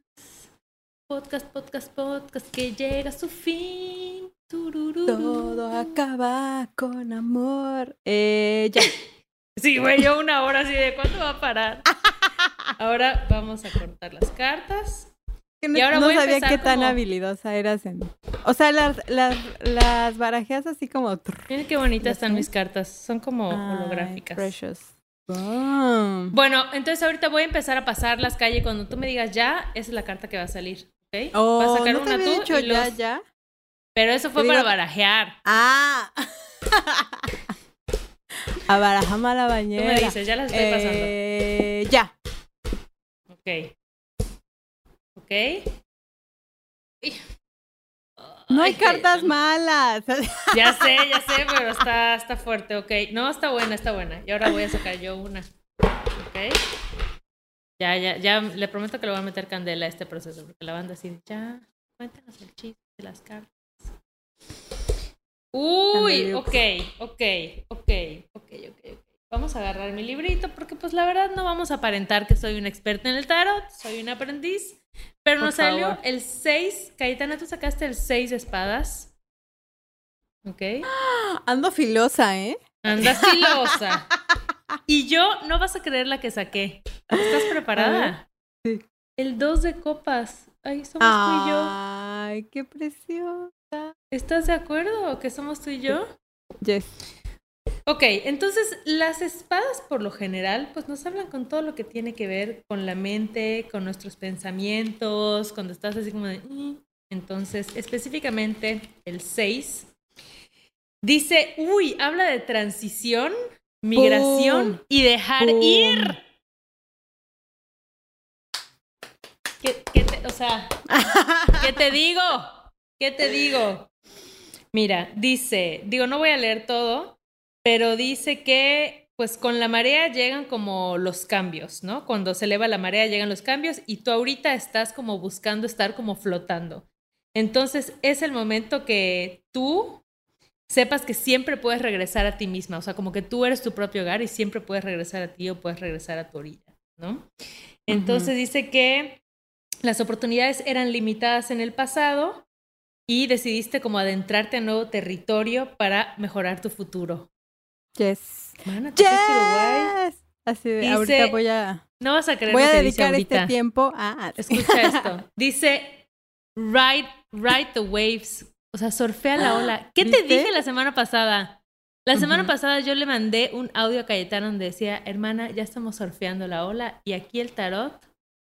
Podcast, podcast, podcast que llega a su fin. Todo acaba con amor. Eh, ya. Sí, güey, yo una hora así de cuándo va a parar. Ahora vamos a cortar las cartas. No, ahora no sabía qué tan habilidosa eras en... O sea, las, las, las barajeas así como... Miren qué bonitas están mis cartas. Son como holográficas. Precious. Bueno, entonces ahorita voy a empezar a pasar las calles. Cuando tú me digas ya, esa es la carta que va a salir. ¿Ok? Oh, vas a sacar una tú y ya, ya. Pero eso fue para barajear. Ah. a barajar a la bañera. Tú me dices, ya las estoy pasando. Eh, ya. Ok. ¿Ok? No hay cartas malas. Ya sé, ya sé, pero está, está fuerte, ok. No, está buena, está buena. Y ahora voy a sacar yo una. Ok. Ya, ya, ya, le prometo que le voy a meter candela a este proceso, porque la banda así, ya, cuéntanos el chiste de las cartas. Uy, ok, ok, ok, ok, ok. Vamos a agarrar mi librito, porque pues la verdad no vamos a aparentar que soy un experto en el tarot, soy un aprendiz. Pero nos salió el 6. Caetana, tú sacaste el 6 de espadas. ¿Ok? Ando filosa, ¿eh? Andas filosa. y yo no vas a creer la que saqué. ¿Estás preparada? Sí. El 2 de copas. Ahí somos tú y yo. Ay, qué preciosa. ¿Estás de acuerdo que somos tú y yo? Yes. Ok, entonces las espadas por lo general pues nos hablan con todo lo que tiene que ver con la mente, con nuestros pensamientos, cuando estás así como de... Mm". Entonces, específicamente el 6 dice, uy, habla de transición, migración y dejar ir. ¿Qué, te, o sea, ¿qué te digo? ¿Qué te digo? Mira, dice, digo, no voy a leer todo, pero dice que pues con la marea llegan como los cambios, ¿no? Cuando se eleva la marea llegan los cambios y tú ahorita estás como buscando estar como flotando. Entonces es el momento que tú sepas que siempre puedes regresar a ti misma, o sea, como que tú eres tu propio hogar y siempre puedes regresar a ti o puedes regresar a tu orilla, ¿no? Entonces dice que las oportunidades eran limitadas en el pasado y decidiste como adentrarte a nuevo territorio para mejorar tu futuro. Yes. yes. Así de, ahorita voy a. No vas a creer Voy a dedicar este tiempo a. Escucha esto. Dice, ride, ride the waves. O sea, surfea la ola. ¿Qué te dije la semana pasada? La semana pasada yo le mandé un audio a Cayetano donde decía, hermana, ya estamos surfeando la ola. Y aquí el tarot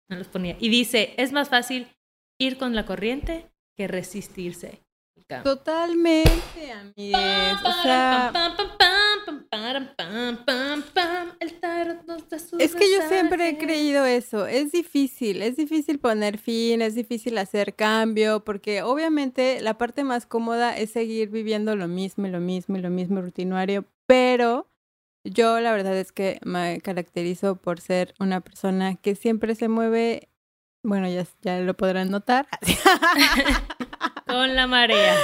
no los ponía. Y dice, es más fácil ir con la corriente que resistirse. Totalmente, amigues. O sea, es que yo siempre he creído eso. Es difícil, es difícil poner fin, es difícil hacer cambio, porque obviamente la parte más cómoda es seguir viviendo lo mismo y lo mismo y lo mismo rutinario, pero yo la verdad es que me caracterizo por ser una persona que siempre se mueve, bueno, ya, ya lo podrán notar. Con la marea.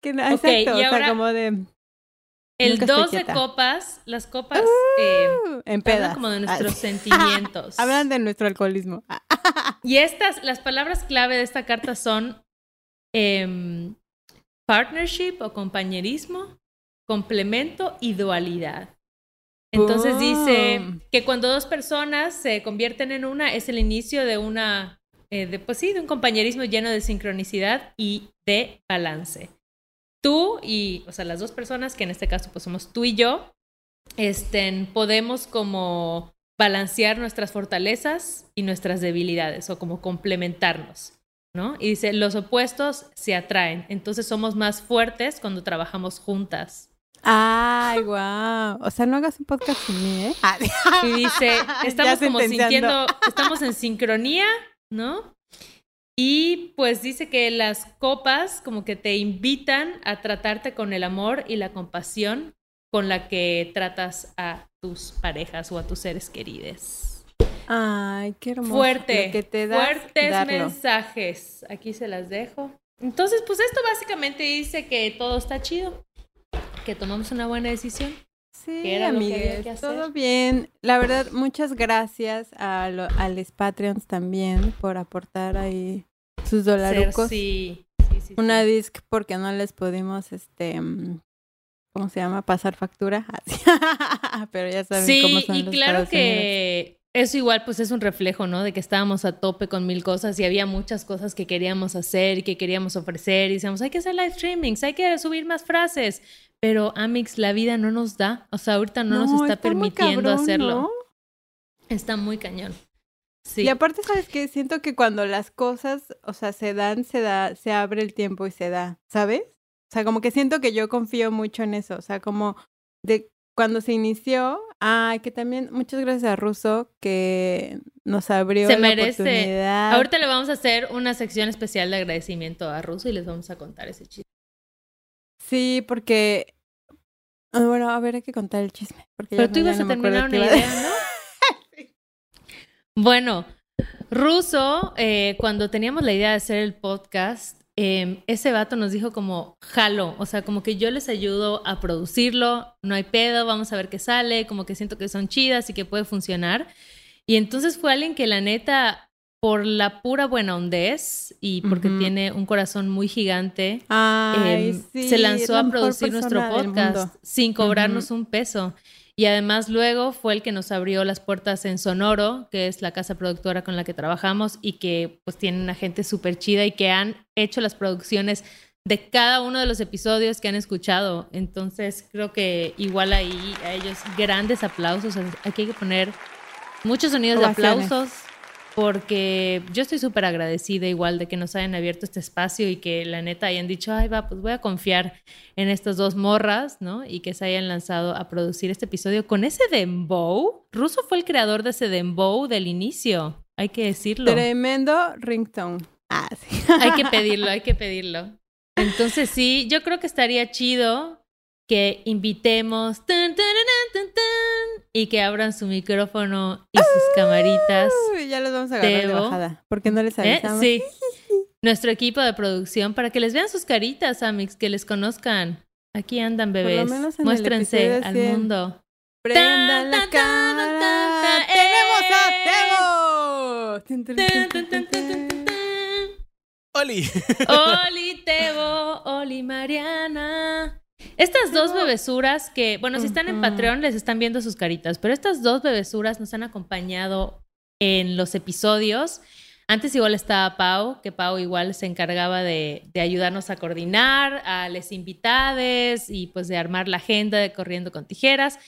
Que, exacto, y o sea, como de el dos de copas, las copas eh, en hablan como de nuestros sentimientos. hablan de nuestro alcoholismo. y estas, las palabras clave de esta carta son em, partnership o compañerismo, complemento y dualidad. Entonces dice que cuando dos personas se convierten en una, es el inicio de una, eh, de, pues sí, de un compañerismo lleno de sincronicidad y de balance tú y, o sea, las dos personas, que en este caso pues somos tú y yo, estén, podemos como balancear nuestras fortalezas y nuestras debilidades o como complementarnos, ¿no? Y dice, los opuestos se atraen, entonces somos más fuertes cuando trabajamos juntas. Ay, wow. O sea, no hagas un podcast sin mí, ¿eh? Ah, Y dice, estamos como sintiendo, estamos en sincronía, ¿no? Y pues dice que las copas como que te invitan a tratarte con el amor y la compasión con la que tratas a tus parejas o a tus seres queridos. Ay, qué hermoso. Fuerte, Lo que te das, fuertes darlo. mensajes. Aquí se las dejo. Entonces, pues esto básicamente dice que todo está chido, que tomamos una buena decisión. Sí, que que amigues, que hacer. todo bien. La verdad, muchas gracias a, lo- a los Patreons también por aportar ahí sus Ser- dolarucos. sí, sí, sí, Una sí. disc porque no les pudimos, este, mm, ¿cómo se llama? Pasar factura. Pero ya saben cómo Sí, son y los claro que eso igual pues es un reflejo, ¿no? De que estábamos a tope con mil cosas y había muchas cosas que queríamos hacer y que queríamos ofrecer y decíamos, hay que hacer live streamings, hay que subir más frases, pero Amix, la vida no nos da, o sea, ahorita no, nos está, permitiendo cabrón, hacerlo. ¿no? Está muy cañón. Sí. Y aparte, ¿sabes qué? Siento que cuando las cosas, o sea, se dan, se da, se abre el tiempo y se da, ¿sabes? O sea, como que siento que yo confío mucho en eso, o sea, como de cuando se inició, ay, que también muchas gracias a Russo que nos abrió Se la merece. oportunidad. Ahorita le vamos a hacer una sección especial de agradecimiento a Russo y les vamos a contar ese chiste. Sí, porque ah, bueno, a ver, hay que contar el chisme, porque Pero tú ibas a no terminar una idea, ¿no? Bueno, Russo, eh, cuando teníamos la idea de hacer el podcast, eh, ese vato nos dijo como, jalo, o sea, como que yo les ayudo a producirlo, no hay pedo, vamos a ver qué sale, como que siento que son chidas y que puede funcionar. Y entonces fue alguien que la neta, por la pura buena hondez y porque tiene un corazón muy gigante, Ay, eh, sí, se lanzó la a producir nuestro podcast sin cobrarnos un peso. Y además luego fue el que nos abrió las puertas en Sonoro, que es la casa productora con la que trabajamos y que pues tiene una gente súper chida y que han hecho las producciones de cada uno de los episodios que han escuchado. Entonces creo que igual ahí a ellos grandes aplausos. Aquí hay que poner muchos sonidos de aplausos porque yo estoy súper agradecida igual de que nos hayan abierto este espacio y que la neta hayan dicho, ay, va, pues voy a confiar en estas dos morras, ¿no? Y que se hayan lanzado a producir este episodio con ese dembow. Russo fue el creador de ese dembow del inicio, hay que decirlo. Tremendo ringtone. Ah, sí. Hay que pedirlo, hay que pedirlo. Entonces sí, yo creo que estaría chido que invitemos tan, tan, tan, tan, tan, y que abran su micrófono y sus camaritas. Uy, ya los vamos a agarrar de Tebo. bajada. porque no les ¿Eh? avisamos? Sí. Nuestro equipo de producción para que les vean sus caritas, Amix, que les conozcan. Aquí andan lo bebés. menos en el Muéstrense al 100. mundo. Prendan la cara. ¡Tenemos a Tebo! Tin. tan. ¡Oli! Oli Tebo, Oli Mariana. Estas dos bebesuras que, bueno, si están en. Patreon les están viendo sus caritas, pero estas dos bebesuras nos han acompañado en los episodios. Antes igual estaba Pau, que Pau igual se encargaba de, de ayudarnos a coordinar a las invitades y pues de armar la agenda de Corriendo con Tijeras.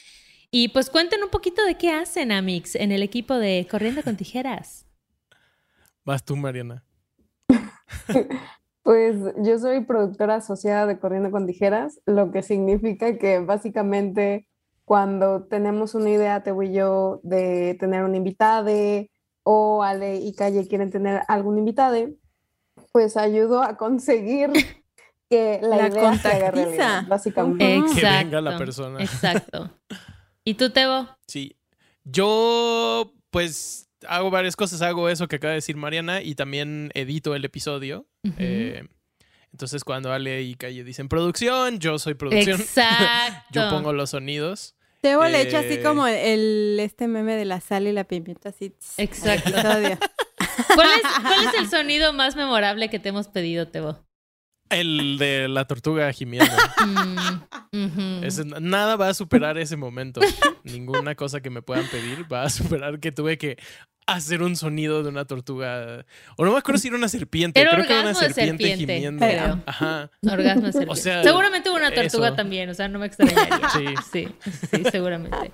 Y pues cuenten un poquito de qué hacen, Amix, en el equipo de Corriendo con Tijeras. Vas tú, Mariana. Pues yo soy productora asociada de Corriendo con Tijeras, lo que significa que básicamente cuando tenemos una idea, Teo y yo, de tener un invitade o Ale y Calle quieren tener algún invitade, pues ayudo a conseguir que la, La idea se haga realidad, básicamente. Que venga la persona. Exacto. ¿Y tú, Tebo? Sí. Yo, pues, hago varias cosas. Hago eso que acaba de decir Mariana y también edito el episodio. Eh, entonces, cuando Ale y Calle dicen producción, yo soy producción. Exacto. yo pongo los sonidos. Tebo le echa así Eh. como el este meme de la sal y la pimienta así. Exacto. episodio. ¿Cuál es, cuál es el sonido más memorable que te hemos pedido, Tebo? El de la tortuga gimiendo. Mm, nada va a superar ese momento. Ninguna cosa que me puedan pedir va a superar que tuve que hacer un sonido de una tortuga. O no me acuerdo si era una serpiente. Era Creo que era una serpiente, serpiente, gimiendo. creo. Ajá. Orgasmo de serpiente. O sea, seguramente hubo una tortuga eso. también, o sea, no me extrañaría. Sí. Sí, sí, seguramente.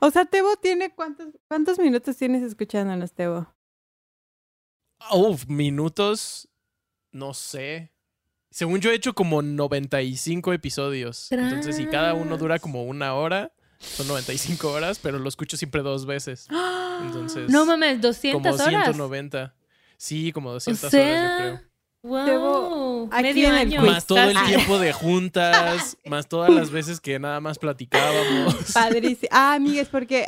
O sea, Tebo tiene cuántos cuántos minutos tienes escuchándonos, Tebo. Uf, minutos. No sé. Según yo he hecho como 95 episodios. Entonces, si cada uno dura como una hora, son 95 horas, pero lo escucho siempre dos veces. Entonces, No mames, 200 como horas. 190. Sí, como 200 O horas, yo creo. Wow. Llevo aquí medio en el año. Más todo el tiempo de juntas, más todas las veces que nada más platicábamos. Padrísimo. Ah, amigas, porque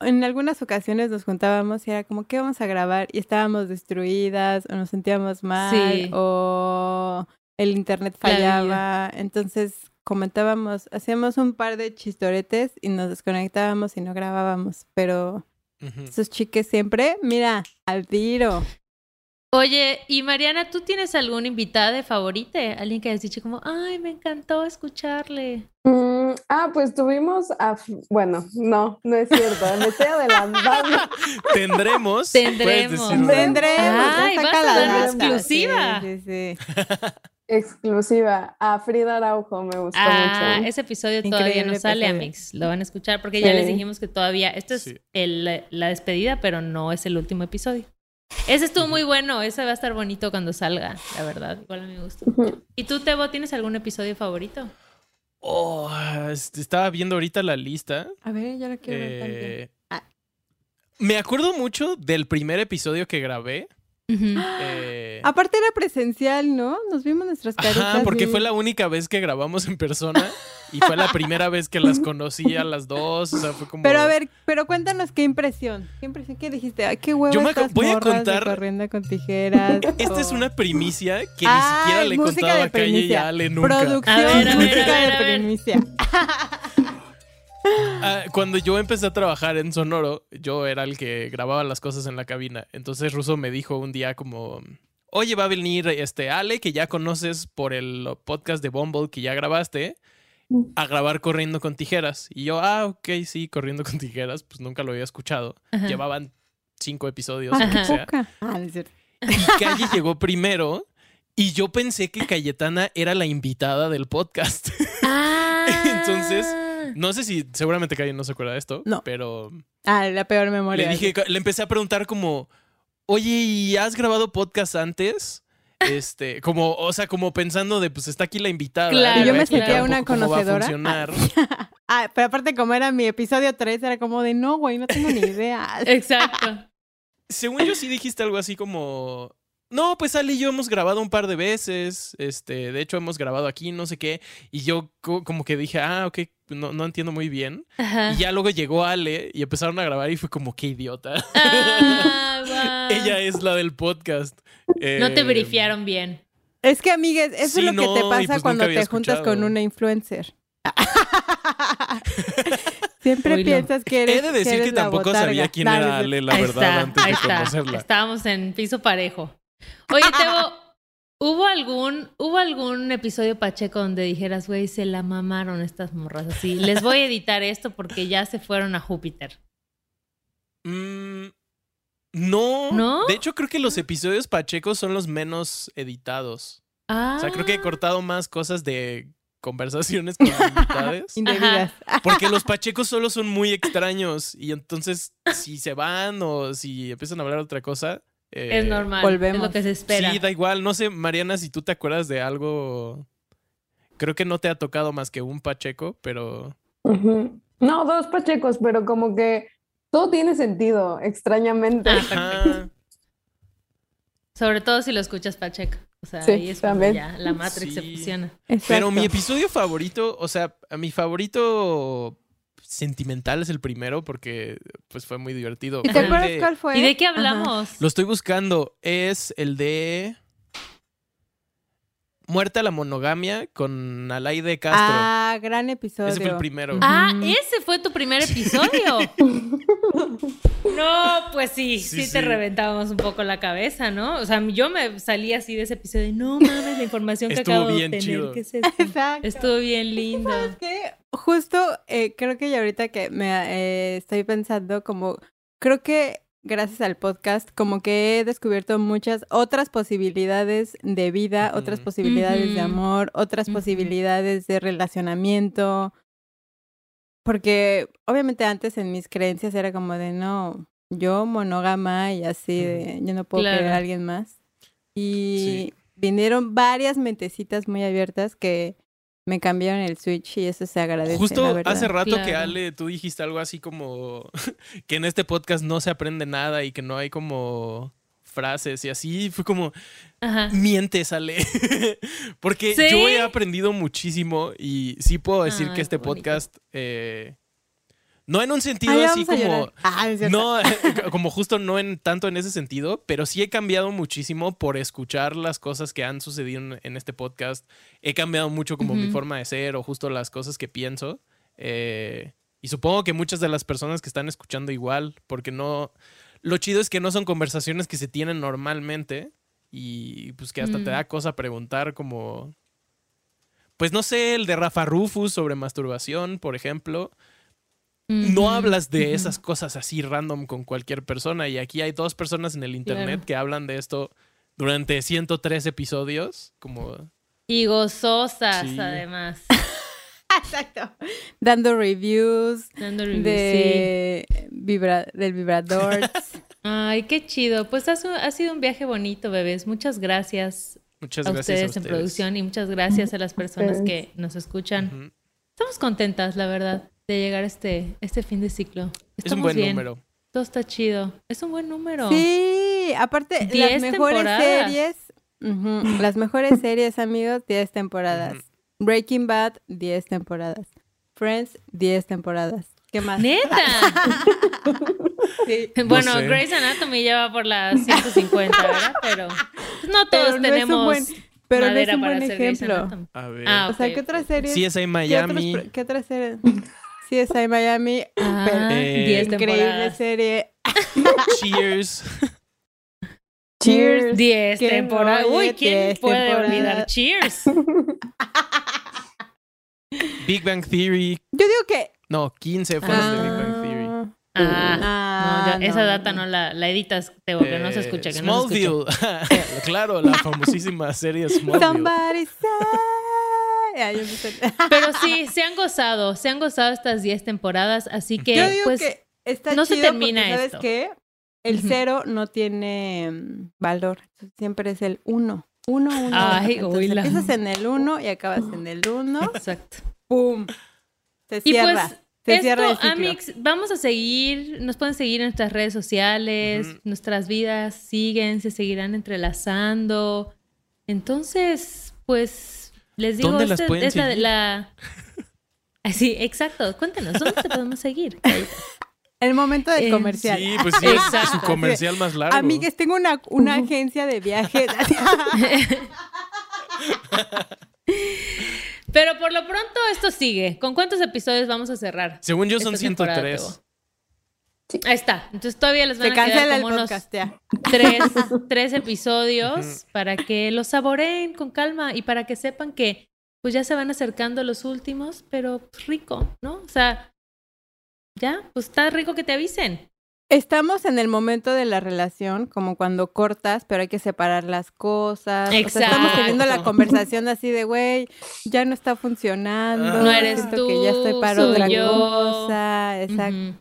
en algunas ocasiones nos juntábamos y era como, ¿qué vamos a grabar? Y estábamos destruidas o nos sentíamos mal Sí. o el internet fallaba. Entonces comentábamos, hacíamos un par de chistoretes y nos desconectábamos y no grabábamos. Pero Ujú. esos chiques siempre, mira, al tiro. Oye, y Mariana, ¿tú tienes algún invitado de favorito? Alguien que has dicho como, ay, me encantó escucharle. Mm, ah, pues tuvimos a... Bueno, no, no es cierto, me estoy adelantando. Tendremos. Tendremos. Tendremos, Ay, vas a dar exclusiva. Sí, sí, sí. Exclusiva a Frida Araujo, me gustó Ah, mucho. ese episodio todavía Increíble no sale, episodio. Amix. Lo van a escuchar porque ya les dijimos que todavía. Esto es Sí. el- la despedida, pero no es el último episodio. Ese estuvo muy bueno. Ese va a estar bonito cuando salga, la verdad. Igual a mí me gustó. ¿Y tú, Tebo, tienes algún episodio favorito? Oh, estaba viendo ahorita la lista. A ver, yo lo quiero ver también. Eh, Ah. Me acuerdo mucho del primer episodio que grabé. Eh, Aparte era presencial, ¿no? Nos vimos nuestras caritas. Ajá, porque fue la única vez que grabamos en persona y fue la primera vez que las conocí a las dos. O sea, fue como. Pero a ver, pero cuéntanos qué impresión. ¿Qué impresión? ¿Qué dijiste? Ay, qué huevo Yo me estas voy a contar- corriendo con tijeras. Esta es una primicia que Ay, ni siquiera le he contado a Calle y a Ale nunca. Producción, A ver, a ver, música a ver, de a ver. primicia. Ah, cuando yo empecé a trabajar en Sonoro, yo era el que grababa las cosas en la cabina. Entonces Russo me dijo un día como, oye, va a venir este Ale, que ya conoces por el podcast de Bumble que ya grabaste, a grabar Corriendo con Tijeras. Y yo, ah, ok, sí, Corriendo con Tijeras, pues nunca lo había escuchado. Ajá. Llevaban cinco episodios, qué que sea. poca. Ah. Y Calle llegó primero. Y yo pensé que Cayetana era la invitada del podcast. Ah. Entonces, No sé si seguramente Calle no se acuerda de esto, No. pero Ah, la peor memoria. le dije, le empecé a preguntar como, oye, ¿y has grabado podcast antes? Este, como, o sea, como pensando de, pues está aquí la invitada. Claro, le yo a me sentía un una poco cómo va a conocedora. funcionar. Ah, pero aparte como era mi episodio 3, era como de, no, güey, no tengo ni idea. Exacto. Según yo sí dijiste algo así como, no, pues Ale y yo hemos grabado un par de veces, este, de hecho hemos grabado aquí, no sé qué, y yo co- como que dije, ah, ok, no, no entiendo muy bien. Ajá. Y ya luego llegó Ale y empezaron a grabar y fue como, qué idiota. Ah. Ella es la del podcast. No te Eh, brifiaron bien. Es que, amigues, eso Sí, es lo que te pasa pues cuando te juntas con una influencer. Siempre piensas que eres He de decir que tampoco botarga. sabía quién era Ale, la verdad, está, antes de está. conocerla. Estábamos en piso parejo. Oye, Tebo, ¿hubo algún, ¿hubo algún episodio Pacheco donde dijeras, güey, se la mamaron estas morras así? Les voy a editar esto porque ya se fueron a Júpiter. Mm, no. ¿No? De hecho, creo que los episodios Pacheco son los menos editados. Ah. O sea, creo que he cortado más cosas de conversaciones con invitades. Indebidas. Porque los Pachecos solo son muy extraños. Y entonces, si se van o si empiezan a hablar otra cosa. Eh, Es normal. volvemos. Es lo que se espera. Sí, da igual. No sé, Mariana, si tú te acuerdas de algo. Creo que no te ha tocado más que un Pacheco, pero. No, dos pachecos, pero como que todo tiene sentido, extrañamente. Ah, Ajá. Sobre todo si lo escuchas Pacheco. O sea, Sí, ahí es cuando también. ya la Matrix se Sí. fusiona. Pero mi episodio favorito, o sea, mi favorito sentimental es el primero porque pues fue muy divertido. ¿Y te acuerdas de- cuál fue? ¿Y de qué Ajá. hablamos? Lo estoy buscando. Es el de Muerta la monogamia con Alaide Castro. Ah, gran episodio. Ese fue el primero. Ah, ese fue tu primer episodio. No, pues sí, sí, Sí, te sí. reventábamos un poco la cabeza, ¿no? O sea, yo me salí así de ese episodio de no mames la información que acabo de bien obtener. chido. ¿Qué es esto? Exacto. Estuvo bien lindo. ¿Sabes qué? Justo eh, creo que ya ahorita que me eh, estoy pensando como, creo que gracias al podcast como que he descubierto muchas otras posibilidades de vida, otras posibilidades de amor, otras posibilidades de relacionamiento. Porque obviamente antes en mis creencias era como de no, yo monógama y así de yo no puedo Claro. querer a alguien más. Y vinieron varias mentecitas muy abiertas que me cambiaron el switch y eso se agradece. Justo la hace rato que. Ale, tú dijiste algo así como que en este podcast no se aprende nada y que no hay como frases y así. Fue como, Ajá. mientes, Ale. Porque ¿Sí? yo he aprendido muchísimo y sí puedo decir Ay, que este podcast, eh, no en un sentido Ay, así como... Ah. No, como justo no en tanto en ese sentido, pero sí he cambiado muchísimo por escuchar las cosas que han sucedido en, en este podcast. He cambiado mucho como mi Ujú. forma de ser o justo las cosas que pienso. Eh, y supongo que muchas de las personas que están escuchando igual, porque no... Lo chido es que no son conversaciones que se tienen normalmente y pues que hasta te da cosa preguntar como... Pues no sé, el de Rafa Rufus sobre masturbación, por ejemplo no hablas de esas cosas así random con cualquier persona. Y aquí hay dos personas en el internet Claro. que hablan de esto durante 103 episodios. Como. Y gozosas, Sí. además. Exacto. Dando reviews Dando reviews, sí. de vibra- del vibrador. Ay, qué chido. Pues ha, ha sido un viaje bonito, bebés. Muchas gracias, Muchas a gracias ustedes, a en producción y muchas gracias a las personas que nos escuchan. Estamos contentas, la verdad, de llegar a este, este fin de ciclo. Es Estamos un buen bien. número. Todo está chido. Es un buen número. Sí, aparte, las mejores temporadas. series, las mejores series, amigos, 10 temporadas. Breaking Bad, 10 temporadas. Friends, 10 temporadas. ¿Qué más? Neta. Sí. bueno, sé. Grey's Anatomy ya va por las 150, ¿verdad? Pero pues, no todos Pero no es un tenemos buen- Pero no es madera un para buen ejemplo. A ver. Ah, O sea, ¿qué ok. otras series? CSI ¿Qué, Miami. pro- ¿Qué otras series? CSI Miami, Ah, pero- Eh, 10 increíble temporadas. serie. Cheers. Cheers. 10 ¿Quién temporadas. oye Uy, ¿quién 10 puede temporadas? olvidar Cheers? Big Bang Theory. Yo digo que. No, 15 fueron de Big Bang Theory. Ah, Ah, no, yo- esa no, data no la, la editas, Teo, que no se Eh, escucha, que no se escucha. Smallville. claro, la famosísima serie Smallville. Somebody say. Ah, Pero sí, se han gozado, se han gozado estas 10 temporadas, así que Yo digo pues que está no se chido termina porque, ¿sabes esto. qué? El cero no tiene mm, valor. Siempre es el uno. Uno, uno. Ay, Entonces, empiezas en el uno y acabas en el uno. exacto. ¡Pum! Se Y cierra. pues se cierra el ciclo. Amix, vamos a seguir, nos pueden seguir en nuestras redes sociales, nuestras vidas siguen, se seguirán entrelazando. Entonces, pues les digo, ¿Dónde las pueden es la, seguir? la- Ah, Sí, exacto. Cuéntanos, ¿dónde te podemos seguir? El momento del Eh, comercial. Sí, pues sí, es su comercial más largo. Amigues, tengo una, una agencia de viajes. Pero por lo pronto esto sigue. ¿Con cuántos episodios vamos a cerrar? Según yo son esta temporada, 103. Teo? Ahí está. Entonces todavía les van Se a quedar como unos podcast ya. tres, tres episodios para que los saboreen con calma y para que sepan que pues ya se van acercando los últimos, pero pues, rico, ¿no? O sea, ya, pues está rico que te avisen. Estamos en el momento de la relación, como cuando cortas, pero hay que separar las cosas. O sea, estamos teniendo la Exacto. conversación así de, güey, ya no está funcionando. No eres siento que ya estoy tú, para soy otra yo. cosa. Exacto.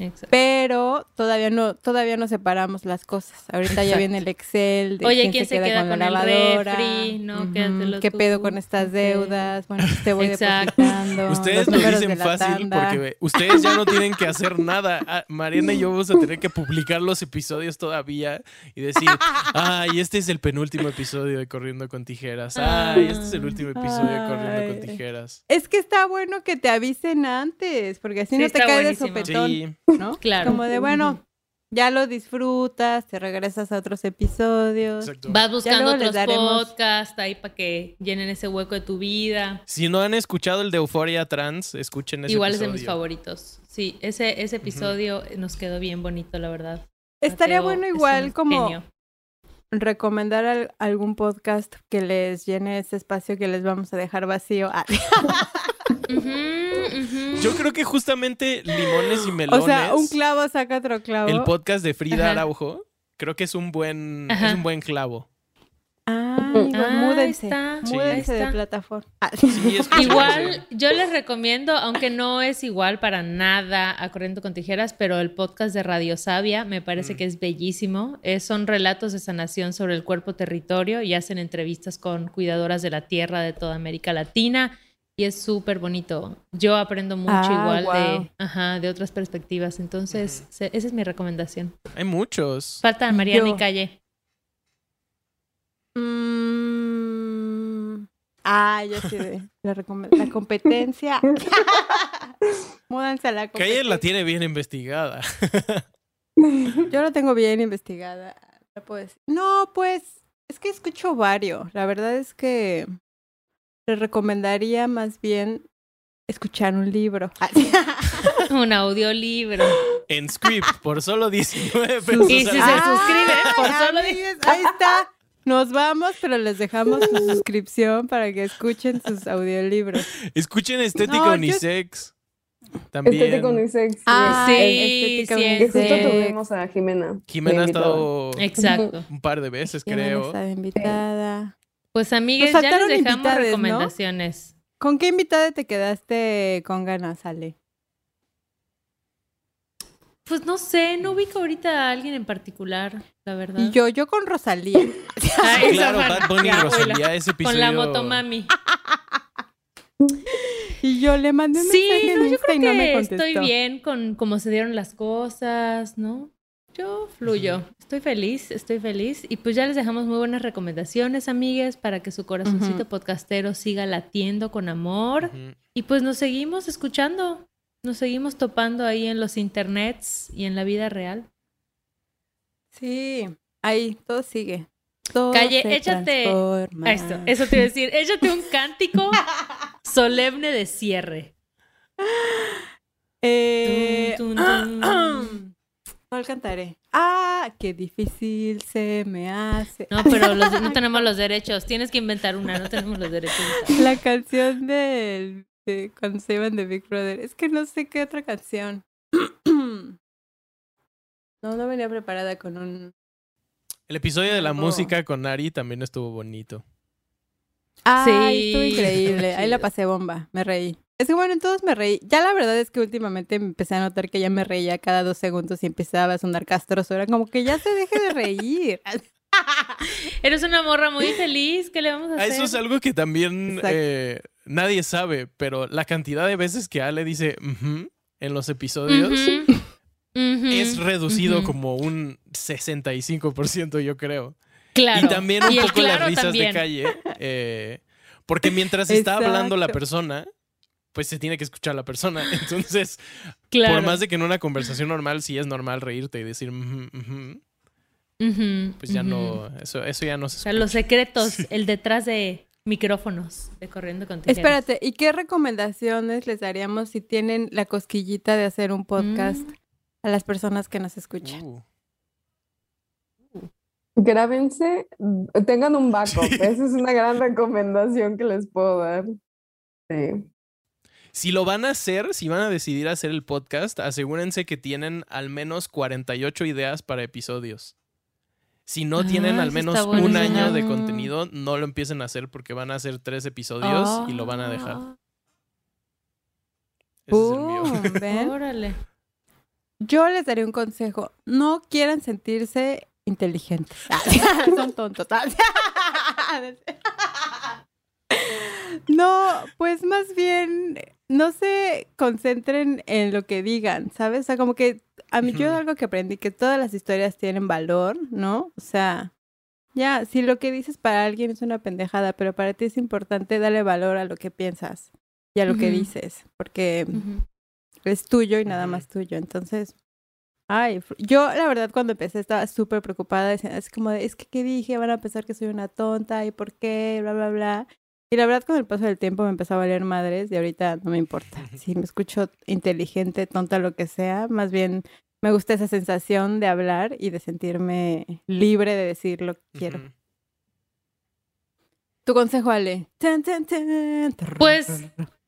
Exacto. Pero todavía no, todavía no separamos las cosas. Ahorita ya viene el Excel de Oye, quién, ¿quién se, queda, con, la el lavadora. refri? No, ¿Qué tú. pedo con estas deudas? Bueno, pues te voy Exacto. depositando. Ustedes lo dicen la fácil tanda. porque ustedes ya no tienen que hacer nada. Ah, Mariana y yo vamos a tener que publicar los episodios todavía y decir, ay, este es el penúltimo episodio de Corriendo con Tijeras. Ay, este es el último episodio de Corriendo con. Tijeras. Es que está bueno que te avisen antes, porque así Sí, no te está cae de buenísimo. sopetón, Sí, ¿no? Claro. Como de, bueno, ya lo disfrutas, te regresas a otros episodios. exacto. Vas buscando otros daremos- podcasts ahí para que llenen ese hueco de tu vida. Si no han escuchado el de Euforia Trans, escuchen ese Igual es de mis favoritos. Sí, ese, ese episodio nos quedó bien bonito, la verdad. Estaría Mateo bueno igual como genio. recomendar al- algún podcast que les llene ese espacio que les vamos a dejar vacío. Ah, Yo creo que justamente Limones y Melones, o sea, un clavo saca otro clavo. el podcast de Frida Ajá. Araujo, creo que es un buen, Ajá. es un buen clavo. Ah, amigos, Ah, múdense. está, Sí. Múdense de está. plataforma. Ah, Sí, Igual, yo les recomiendo, aunque no es igual para nada a Corriendo con Tijeras, pero el podcast de Radio Sabia me parece Mm. que es bellísimo. Es- son relatos de sanación sobre el cuerpo territorio y hacen entrevistas con cuidadoras de la tierra de toda América Latina y es súper bonito. Yo aprendo mucho Ah, igual de, ajá, de otras perspectivas. Entonces, se- esa es mi recomendación. Hay muchos. Falta Mariana Yo. y Calle. Mm, Ah, yo sí de la, la competencia. Múdanse a la Calle competencia. la tiene bien investigada. Yo lo tengo bien investigada. No, pues es que escucho varios. La verdad es que les recomendaría más bien escuchar un libro. Ah, Un audiolibro. En Script, por solo 19 pesos. Y si se mes. suscriben por solo amigues, Ahí está. Nos vamos, pero les dejamos su suscripción para que escuchen sus audiolibros. Escuchen Estética No, yo- Unisex. También. Estética unisex. Ah, Sí, estética sí, justo unisex. tuvimos a Jimena. Jimena ha estado Exacto. un par de veces, Jimena creo. invitada. Pues amigues, ya faltaron les dejamos recomendaciones. ¿Con qué invitada te quedaste con ganas, Ale? Pues no sé, no ubico ahorita a alguien en particular, la verdad. Y yo, yo con Rosalía. Ah, Sí, esa claro. Bad Bunny y Ya, Rosalía, ese episodio. Con la motomami. Y yo le mandé un Sí, mensaje en no, yo creo y no me que contestó. estoy bien con cómo se dieron las cosas, ¿no? Yo fluyo, estoy feliz, estoy feliz. Y pues ya les dejamos muy buenas recomendaciones, amigues, para que su corazoncito podcastero siga latiendo con amor. Y pues nos seguimos escuchando, nos seguimos topando ahí en los internets y en la vida real. Sí, ahí, todo sigue. Todo Calle, échate- transforma. Esto, eso te iba a decir. Échate un cántico solemne de cierre. Eh. ¿Cuál cantaré? Ah, qué difícil se me hace. No, pero los- no tenemos los derechos. Tienes que inventar una, no tenemos los derechos. La canción del de cuando se iban de Big Brother. Es que no sé qué otra canción. No, no venía preparada con un. El episodio de la Oh. música con Ari también estuvo bonito. Ah, Sí. estuvo increíble. Ahí la pasé bomba. Me reí. Es que bueno, en todos me reí. Ya la verdad es que últimamente me empecé a notar que ya me reía cada dos segundos y empezaba a sonar castroso. Era como que ya se deje de reír. Eres una morra muy feliz. ¿Qué le vamos a Ah, hacer? Eso es algo que también eh, nadie sabe, pero la cantidad de veces que Ale dice en los episodios es reducido como un 65%, yo creo. Claro. Y también un Y poco las risas también. de calle. eh, porque mientras está hablando la persona, pues se tiene que escuchar la persona. Entonces, Claro. por más de que en una conversación normal sí es normal reírte y decir, pues ya no, eso, eso ya no se O sea, los secretos, el detrás de micrófonos de Corriendo con Tijeras. Espérate, ¿y qué recomendaciones les daríamos si tienen la cosquillita de hacer un podcast Mm. a las personas que nos escuchan? Uh. Grábense, tengan un backup. Esa es una gran recomendación que les puedo dar. Sí. Si lo van a hacer, si van a decidir hacer el podcast, asegúrense que tienen al menos 48 ideas para episodios. Si no tienen Ah, al menos un bueno. año de Ah. contenido, no lo empiecen a hacer porque van a hacer tres episodios y lo van a dejar. Ah, Ese es el mío. Boom, ¿ven? Órale. Yo les daría un consejo. No quieran sentirse inteligentes. Son tontos. No, pues más bien no se concentren en lo que digan, ¿sabes? O sea, como que a mí yo Ujú. algo que aprendí, que todas las historias tienen valor, ¿no? O sea, ya, si lo que dices para alguien es una pendejada, pero para ti es importante darle valor a lo que piensas y a lo que dices, porque es tuyo y nada más tuyo. Entonces, ay, yo la verdad cuando empecé estaba súper preocupada, es como de, es que qué dije, van a pensar que soy una tonta y por qué, bla, bla, bla. Y la verdad con el paso del tiempo me empezó a valer madres y ahorita no me importa. Si me escucho inteligente, tonta, lo que sea, más bien me gusta esa sensación de hablar y de sentirme libre de decir lo que quiero. Tu consejo, Ale. Tan, tan, tan. Pues,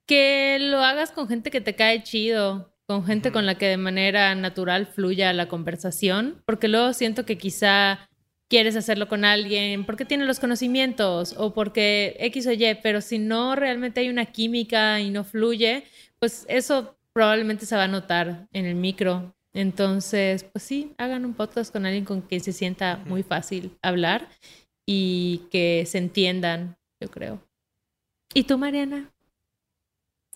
Que lo hagas con gente que te cae chido, con gente con la que de manera natural fluya la conversación, porque luego siento que quizá quieres hacerlo con alguien porque tiene los conocimientos o porque X o Y, pero si no realmente hay una química y no fluye, pues eso probablemente se va a notar en el micro. Entonces, pues sí, hagan un podcast con alguien con quien se sienta muy fácil hablar y que se entiendan, yo creo. ¿Y tú, Mariana?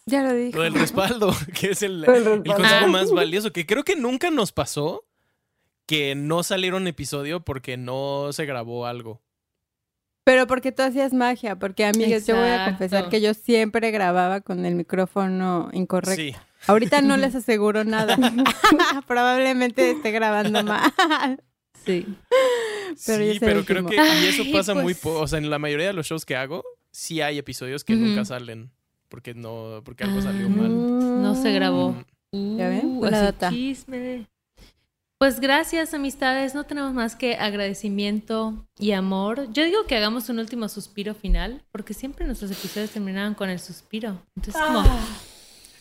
Ya lo dije. Lo del respaldo, que es el, el consejo Ah. más valioso, que creo que nunca nos pasó que no salieron episodio porque no se grabó algo. Pero porque tú hacías magia, porque amigas, yo voy a confesar que yo siempre grababa con el micrófono incorrecto. Sí. Ahorita no les aseguro nada. Probablemente esté grabando mal. Sí. Pero sí, pero creo que y eso Ay, pasa muy pues. poco. O sea, en la mayoría de los shows que hago, sí hay episodios que nunca salen. Porque no, porque algo salió mal. No se grabó. Mm. ¿Ya ven? Uh, Buena ese data. chisme. Pues gracias, amistades. No tenemos más que agradecimiento y amor. Yo digo que hagamos un último suspiro final, porque siempre nuestros episodios terminaban con el suspiro. Entonces, como,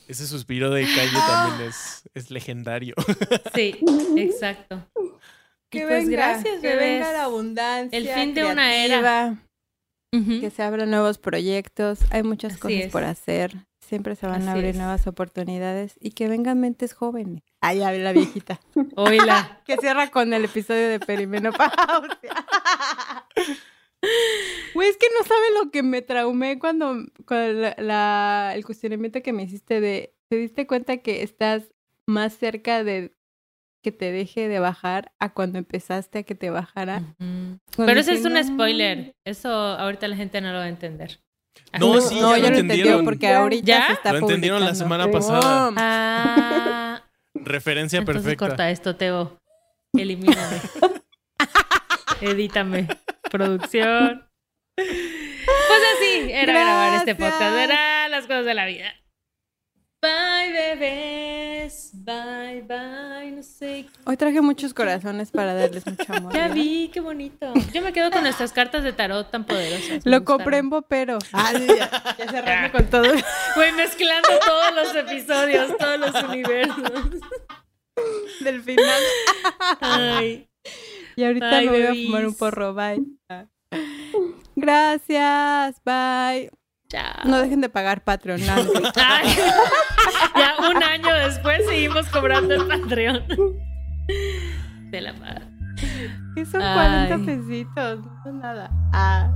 Ese suspiro de calle también es, es legendario. sí, exacto. Y Que pues venga, gracias, que bebés. venga la abundancia. El fin de una era. Que se abran nuevos proyectos. Hay muchas Así cosas es. por hacer. Siempre se van Así a abrir es. nuevas oportunidades. Y que vengan mentes jóvenes. Ay, ya la viejita. Oíla. que cierra con el episodio de perimenopausia. Güey, es que no sabe lo que me traumé cuando, con la, la- el cuestionamiento que me hiciste de, ¿te diste cuenta que estás más cerca de que te deje de bajar a cuando empezaste a que te bajara? Pero ese es un spoiler. Eso ahorita la gente no lo va a entender. No, Así sí, no, ya ya lo entendió entendieron. porque ahorita ¿Ya? se está Lo entendieron la semana pasada. Oh, Ah, Referencia entonces perfecta. corta esto, Teo. Elimíname. Edítame. Producción. Pues así era grabar este podcast. Era las cosas de la vida. Bye, bebés. Bye, bye. No sé. Hoy traje muchos corazones para darles mucho amor. Ya vi, qué bonito. Yo me quedo con nuestras cartas de tarot tan poderosas. Lo compré en. Bopero. Ah, ya, ya cerrando con todo. Voy mezclando todos los episodios, todos los universos. del final. Ay. Y ahorita Bye, me voy a fumar un porro. Bye. Gracias. Bye. Chao. No dejen de pagar Patreon. Ay, ya un año después seguimos cobrando el Patreon. De la paz. Que son Ay. 40 pesitos. No nada. Ah.